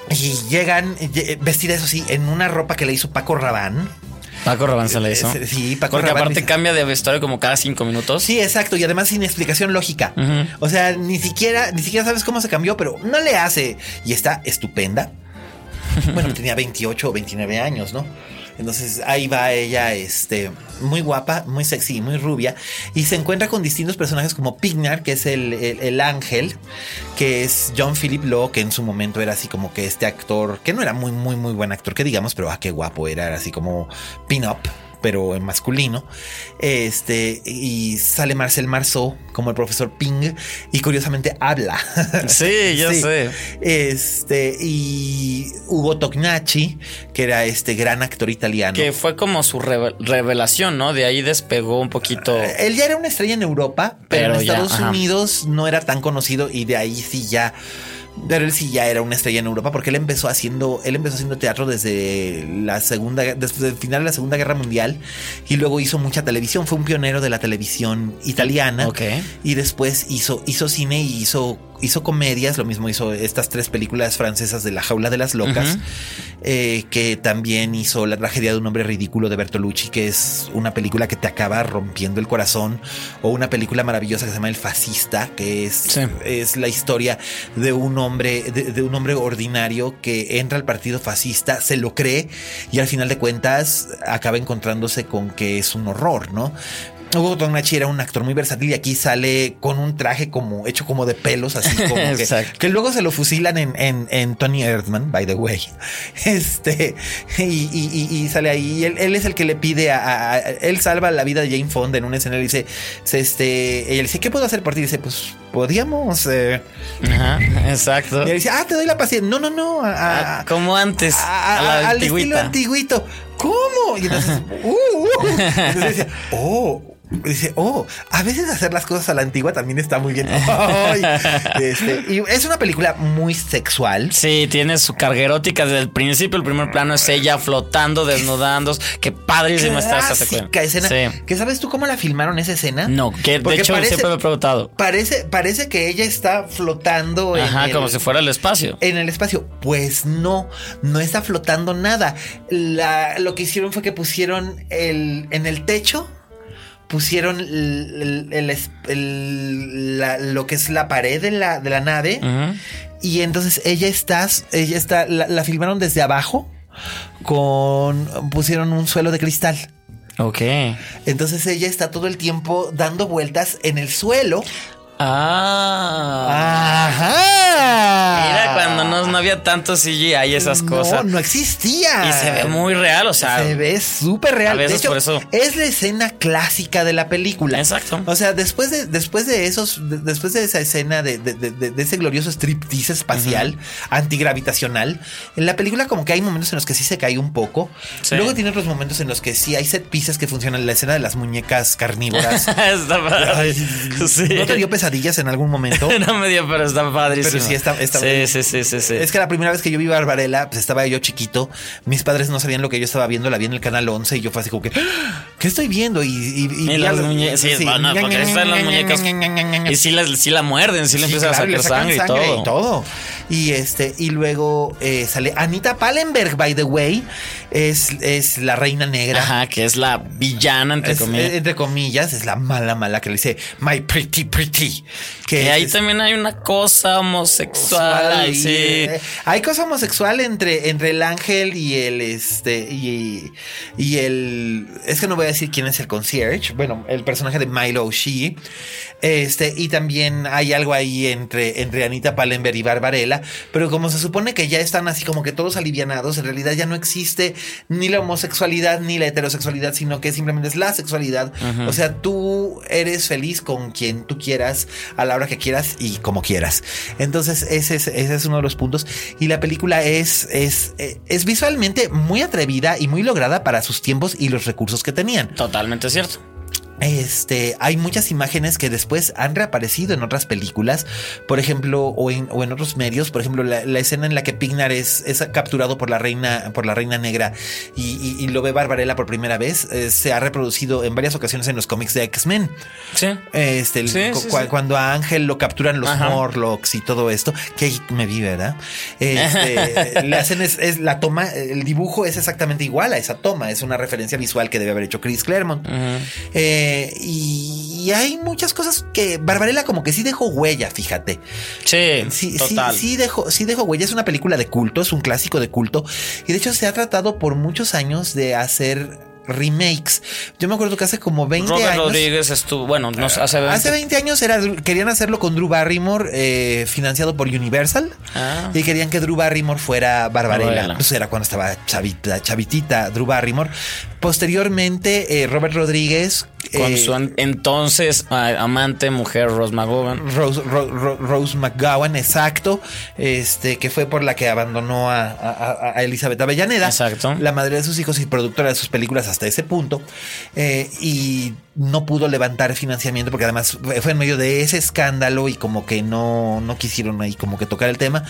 Y llegan lle- vestida eso sí en una ropa que le hizo Paco Rabán. Paco Rabanne se le hizo. Eh, Sí, Paco Porque Rabanne aparte cambia de vestuario como cada cinco minutos. Sí, exacto, y además sin explicación lógica. O sea, ni siquiera ni siquiera sabes cómo se cambió, pero no le hace y está estupenda. Bueno, tenía 28 o 29 años, ¿no? Entonces ahí va ella, este, muy guapa, muy sexy, muy rubia, y se encuentra con distintos personajes como Pignar, que es el, el, el ángel, que es John Philip Law, que en su momento era así como que este actor, que no era muy, muy, muy buen actor, que digamos, pero ah, qué guapo era, era así como pin-up pero en masculino. Este, y sale Marcel Marceau como el profesor Ping, y curiosamente habla. Sí, yo sé. Este, y Hugo Tognacci, que era este gran actor italiano. Que fue como su reve- revelación, ¿no? De ahí despegó un poquito. Él ya era una estrella en Europa, pero, Pero en ya, Estados. Unidos no era tan conocido y de ahí sí ya. Él sí ya era una estrella en Europa porque él empezó haciendo, él empezó haciendo teatro desde la segunda, después del final de la Segunda Guerra Mundial y luego hizo mucha televisión. Fue un pionero de la televisión italiana. Y después hizo, hizo cine y hizo, hizo comedias. Lo mismo hizo estas tres películas francesas de La Jaula de las Locas. Eh, que también hizo La tragedia de un hombre ridículo de Bertolucci, que es una película que te acaba rompiendo el corazón. O una película maravillosa que se llama El Fascista, que es, Sí. es la historia de un hombre, de, de un hombre ordinario que entra al partido fascista, se lo cree y al final de cuentas acaba encontrándose con que es un horror, ¿no? Hugo Tognacci era un actor muy versátil y aquí sale con un traje como hecho como de pelos, así como que, luego se lo fusilan en, en, en Tony Erdman, by the way. Este, y, y- y- y sale ahí. y Él, él es el que le pide a, Él salva la vida de Jane Fonda en una escena. y dice, este, ella le dice, ¿qué puedo hacer por ti? Y dice, pues podríamos. eh". Ajá, exacto. Y él dice, ah, te doy la paciencia. No, no, no. a- Ah, Como antes, al estilo antiguito. ¿Cómo? Y entonces, uh, uh. Entonces decía, oh. Dice, oh, a veces hacer las cosas a la antigua también está muy bien. Ay, este, y es una película muy sexual. Sí, tiene su carga erótica desde el principio. El primer plano es ella flotando, desnudándose. Qué padrísima está esa secuencia. Escena. Sí. ¿Que sabes tú cómo la filmaron esa escena? No, que de hecho parece- siempre me he preguntado. Parece, parece que ella está flotando en Ajá, el- como si fuera el espacio. en el espacio. Pues no, no está flotando nada. La- lo que hicieron fue que pusieron el, en el techo, pusieron el- el- el es- el- la- lo que es la pared de la, de la nave. Y entonces ella está, ella está, la, la filmaron desde abajo con, pusieron un suelo de cristal. Ok. Entonces ella está todo el tiempo dando vueltas en el suelo. Ah. Ajá. Mira, cuando no, no había tanto CGI y esas No, cosas. No existía. Y se ve muy real, o sea. Se ve súper real. a veces de hecho, por eso- es la escena clásica de la película. Exacto. O sea, después de, después de esos, de- después de esa escena de, de- ese glorioso striptease espacial, antigravitacional, en la película como que hay momentos en los que sí se cae un poco. Sí. Luego tiene otros momentos en los que sí hay set pieces que funcionan. La escena de las muñecas carnívoras. está padre. Ay, Sí. ¿No te dio pesadillas en algún momento? no me dio, pero está padrísimo. Pero sí está- está- Sí, sí, sí, sí, sí. Es que la primera vez que yo vi Barbarella, pues estaba yo chiquito. Mis padres no sabían lo que yo estaba viendo. La vi en el canal 11 y yo fue así como que, "¡Ah! ¿qué estoy viendo? Y, y, y- Y y las muñecas, sí, bueno, porque están las muñecas. Y sí, las, sí la muerden, sí le Sí, empiezan claro, a sacar sangre, y todo. y todo. Y este, y luego eh, sale Anita Pallenberg, by the way. Es, es la reina negra. Ajá, que es la villana, entre Es- comillas. entre comillas, es la mala, mala que le dice My pretty, pretty. Que que ahí es- también hay una cosa homosexual. sexual ahí, y, sí. eh, hay cosa homosexual entre, entre el ángel y el este y, y el es que no voy a decir quién es el concierge bueno el personaje de Milo O'Shea este y también hay algo ahí entre entre Anita Pallenberg y Barbarella pero como se supone que ya están así como que todos alivianados en realidad ya no existe ni la homosexualidad ni la heterosexualidad sino que simplemente es la sexualidad. O sea tú eres feliz con quien tú quieras a la hora que quieras y como quieras. Entonces ese es, ese es uno de los puntos. Y la película es es eh, es visualmente muy atrevida y muy lograda para sus tiempos y los recursos que tenían. Totalmente cierto. Este, hay muchas imágenes que después han reaparecido en otras películas, por ejemplo, o en, o en otros medios. Por ejemplo, la, la escena en la que Pignar es, es capturado por la reina, por la reina negra y, y- y lo ve Barbarella por primera vez, eh, se ha reproducido en varias ocasiones en los cómics de X-Men. Sí. Este, el- Sí, cu- sí, cu- sí. cuando a Ángel lo capturan los Ajá. Morlocks y todo esto, que ahí me vi, ¿verdad? Este, le hacen es, es la toma, el dibujo es exactamente igual a esa toma, es una referencia visual que debe haber hecho Chris Claremont. Eh, Eh, y, y hay muchas cosas que Barbarella como que sí dejó huella, fíjate. Sí, Sí, total. sí, sí dejó, sí dejó huella. Es una película de culto, es un clásico de culto. Y de hecho se ha tratado por muchos años de hacer remakes. Yo me acuerdo que hace como 20 Robert años. Rodríguez estuvo, bueno, no hace 20. Hace 20 años era, querían hacerlo con Drew Barrymore, eh, financiado por Universal. Ah. Y querían que Drew Barrymore fuera Barbarella. Barbarella. Pues era cuando estaba chavita, chavitita Drew Barrymore. Posteriormente, eh, Robert Rodríguez. Con eh, su an- entonces amante, mujer, Rose McGowan. Rose, Ro- Ro- Rose McGowan, exacto, este, que fue por la que abandonó a, a- a Elizabeth Avellaneda, Exacto. la madre de sus hijos y productora de sus películas hasta ese punto, eh, y no pudo levantar financiamiento porque además fue en medio de ese escándalo y como que no, no quisieron ahí como que tocar el tema,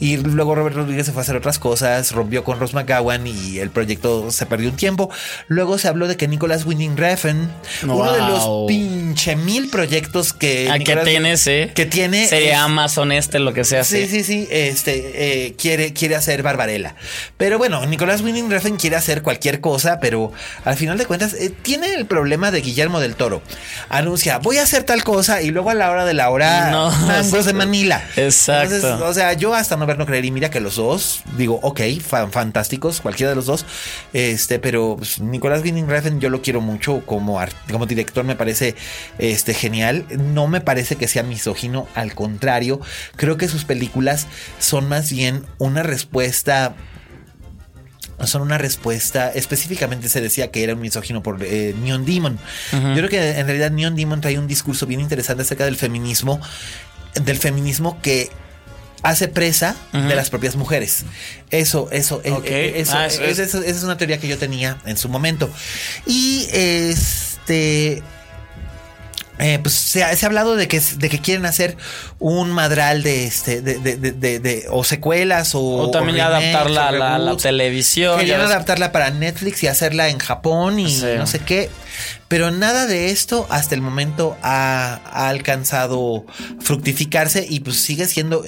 y luego Robert Rodríguez se fue a hacer otras cosas, rompió con Rose McGowan y el proyecto se perdió un tiempo, luego se habló de que Nicholas Winding Refn, uno de los pinche mil proyectos que Ah, que Nicolas- tiene, sí. que tiene Serie es- Amazon este, lo que sea. Sí, sí, sí. Este eh, quiere, quiere hacer Barbarella. Pero bueno, Nicolás Winning Refn quiere hacer cualquier cosa, pero al final de cuentas eh, tiene el problema de Guillermo del Toro. Anuncia, voy a hacer tal cosa, y luego a la hora de la hora, No, mangos de Manila. Exacto. Entonces, o sea, yo hasta no ver no creer. Y mira que los dos, digo, ok, fan- fantásticos, cualquiera de los dos. Este, pero pues, Nicolás Winning Refn yo lo quiero mucho como, como director, me parece este, genial. No me parece que sea misógino, al contrario, creo que sus películas son más bien una respuesta son una respuesta, específicamente se decía que era un misógino por eh, Neon Demon. Yo creo que en realidad Neon Demon trae un discurso bien interesante acerca del feminismo, del feminismo que hace presa de las propias mujeres. Eso, eso, eh, eh, eso, Ah, eso es- es- eso- esa es una teoría que yo tenía en su momento. Y este... eh, pues se ha, se ha hablado de que, de que quieren hacer un madral de este de, de- de- o secuelas o, O también remakes, adaptarla o a la, la televisión. Querían adaptarla para Netflix y hacerla en Japón y Sí. no sé qué. Pero nada de esto hasta el momento ha, ha alcanzado fructificarse y pues sigue siendo...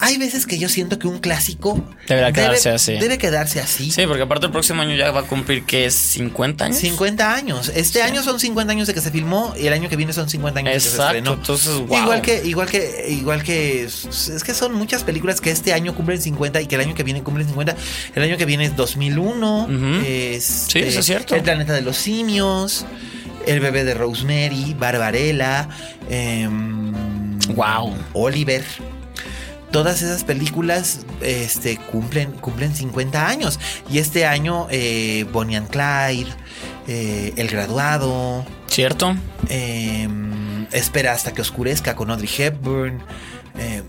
Hay veces que yo siento que un clásico Deberá quedarse debe, así. Debe quedarse así. Sí, porque aparte el próximo año ya va a cumplir que es 50 años. 50 años. Este año son 50 años de que se filmó y el año que viene son 50 años de que se Exacto, estrenó. entonces, wow. Igual que, igual que, igual que es que son muchas películas que este año cumplen 50 y que el año que viene cumplen 50. El año que viene es 2001. Ujú. este, Sí, eso es cierto. El planeta de los simios. El bebé de Rosemary. Barbarella. em, Wow. Oliver. Todas esas películas este, cumplen, cumplen 50 años. Y este año, eh, Bonnie and Clyde, eh, El Graduado, ¿Cierto? eh, Espera hasta que oscurezca con Audrey Hepburn. eh,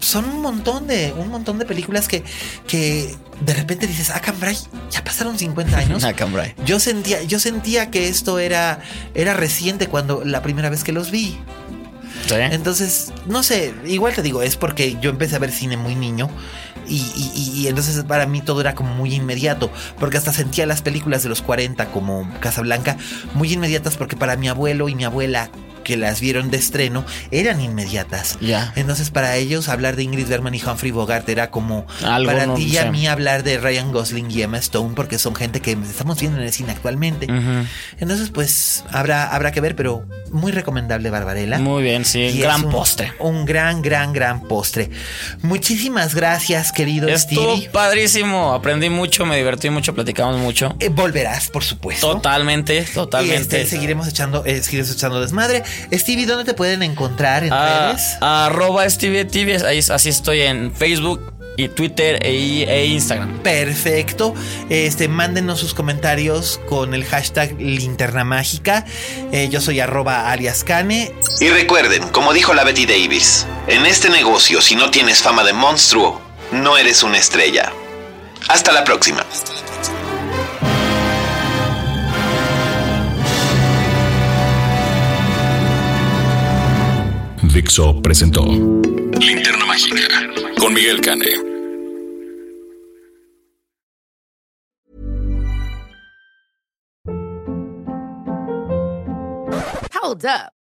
son un montón de, un montón de películas que, que de repente dices, ah, cambray, ya pasaron 50 años. Ah, cambray. Yo sentía, yo sentía que esto era, era reciente cuando la primera vez que los vi. Entonces, no sé, igual te digo, es porque yo empecé a ver cine muy niño y, y- y- y entonces para mí todo era como muy inmediato, porque hasta sentía las películas de los 40 como Casablanca muy inmediatas porque para mi abuelo y mi abuela que las vieron de estreno eran inmediatas. Ya. Entonces para ellos hablar de Ingrid Bergman y Humphrey Bogart era como Algo para no ti y a mí hablar de Ryan Gosling y Emma Stone porque son gente que estamos viendo en el cine actualmente. Entonces pues habrá, habrá que ver, pero muy recomendable Barbarella. Muy bien, sí. Y gran un- postre. Un gran, gran, gran postre. Muchísimas gracias, querido Estuvo Stevie. padrísimo. Aprendí mucho, me divertí mucho, platicamos mucho. Eh, volverás, por supuesto. Totalmente, Y totalmente. este, seguiremos echando, eh, seguiremos echando desmadre. Stevie, ¿dónde te pueden encontrar en Ah, redes? arroba Stevie TV, ahí, así estoy en Facebook y Twitter e, e Instagram. Perfecto. Este, mándenos sus comentarios con el hashtag linterna mágica. Eh, yo soy arroba alias Cane. Y recuerden, como dijo la Betty Davis, en este negocio si no tienes fama de monstruo, no eres una estrella. Hasta la próxima. Dixo presentó Linterna Mágica con Miguel Cane. Hold up.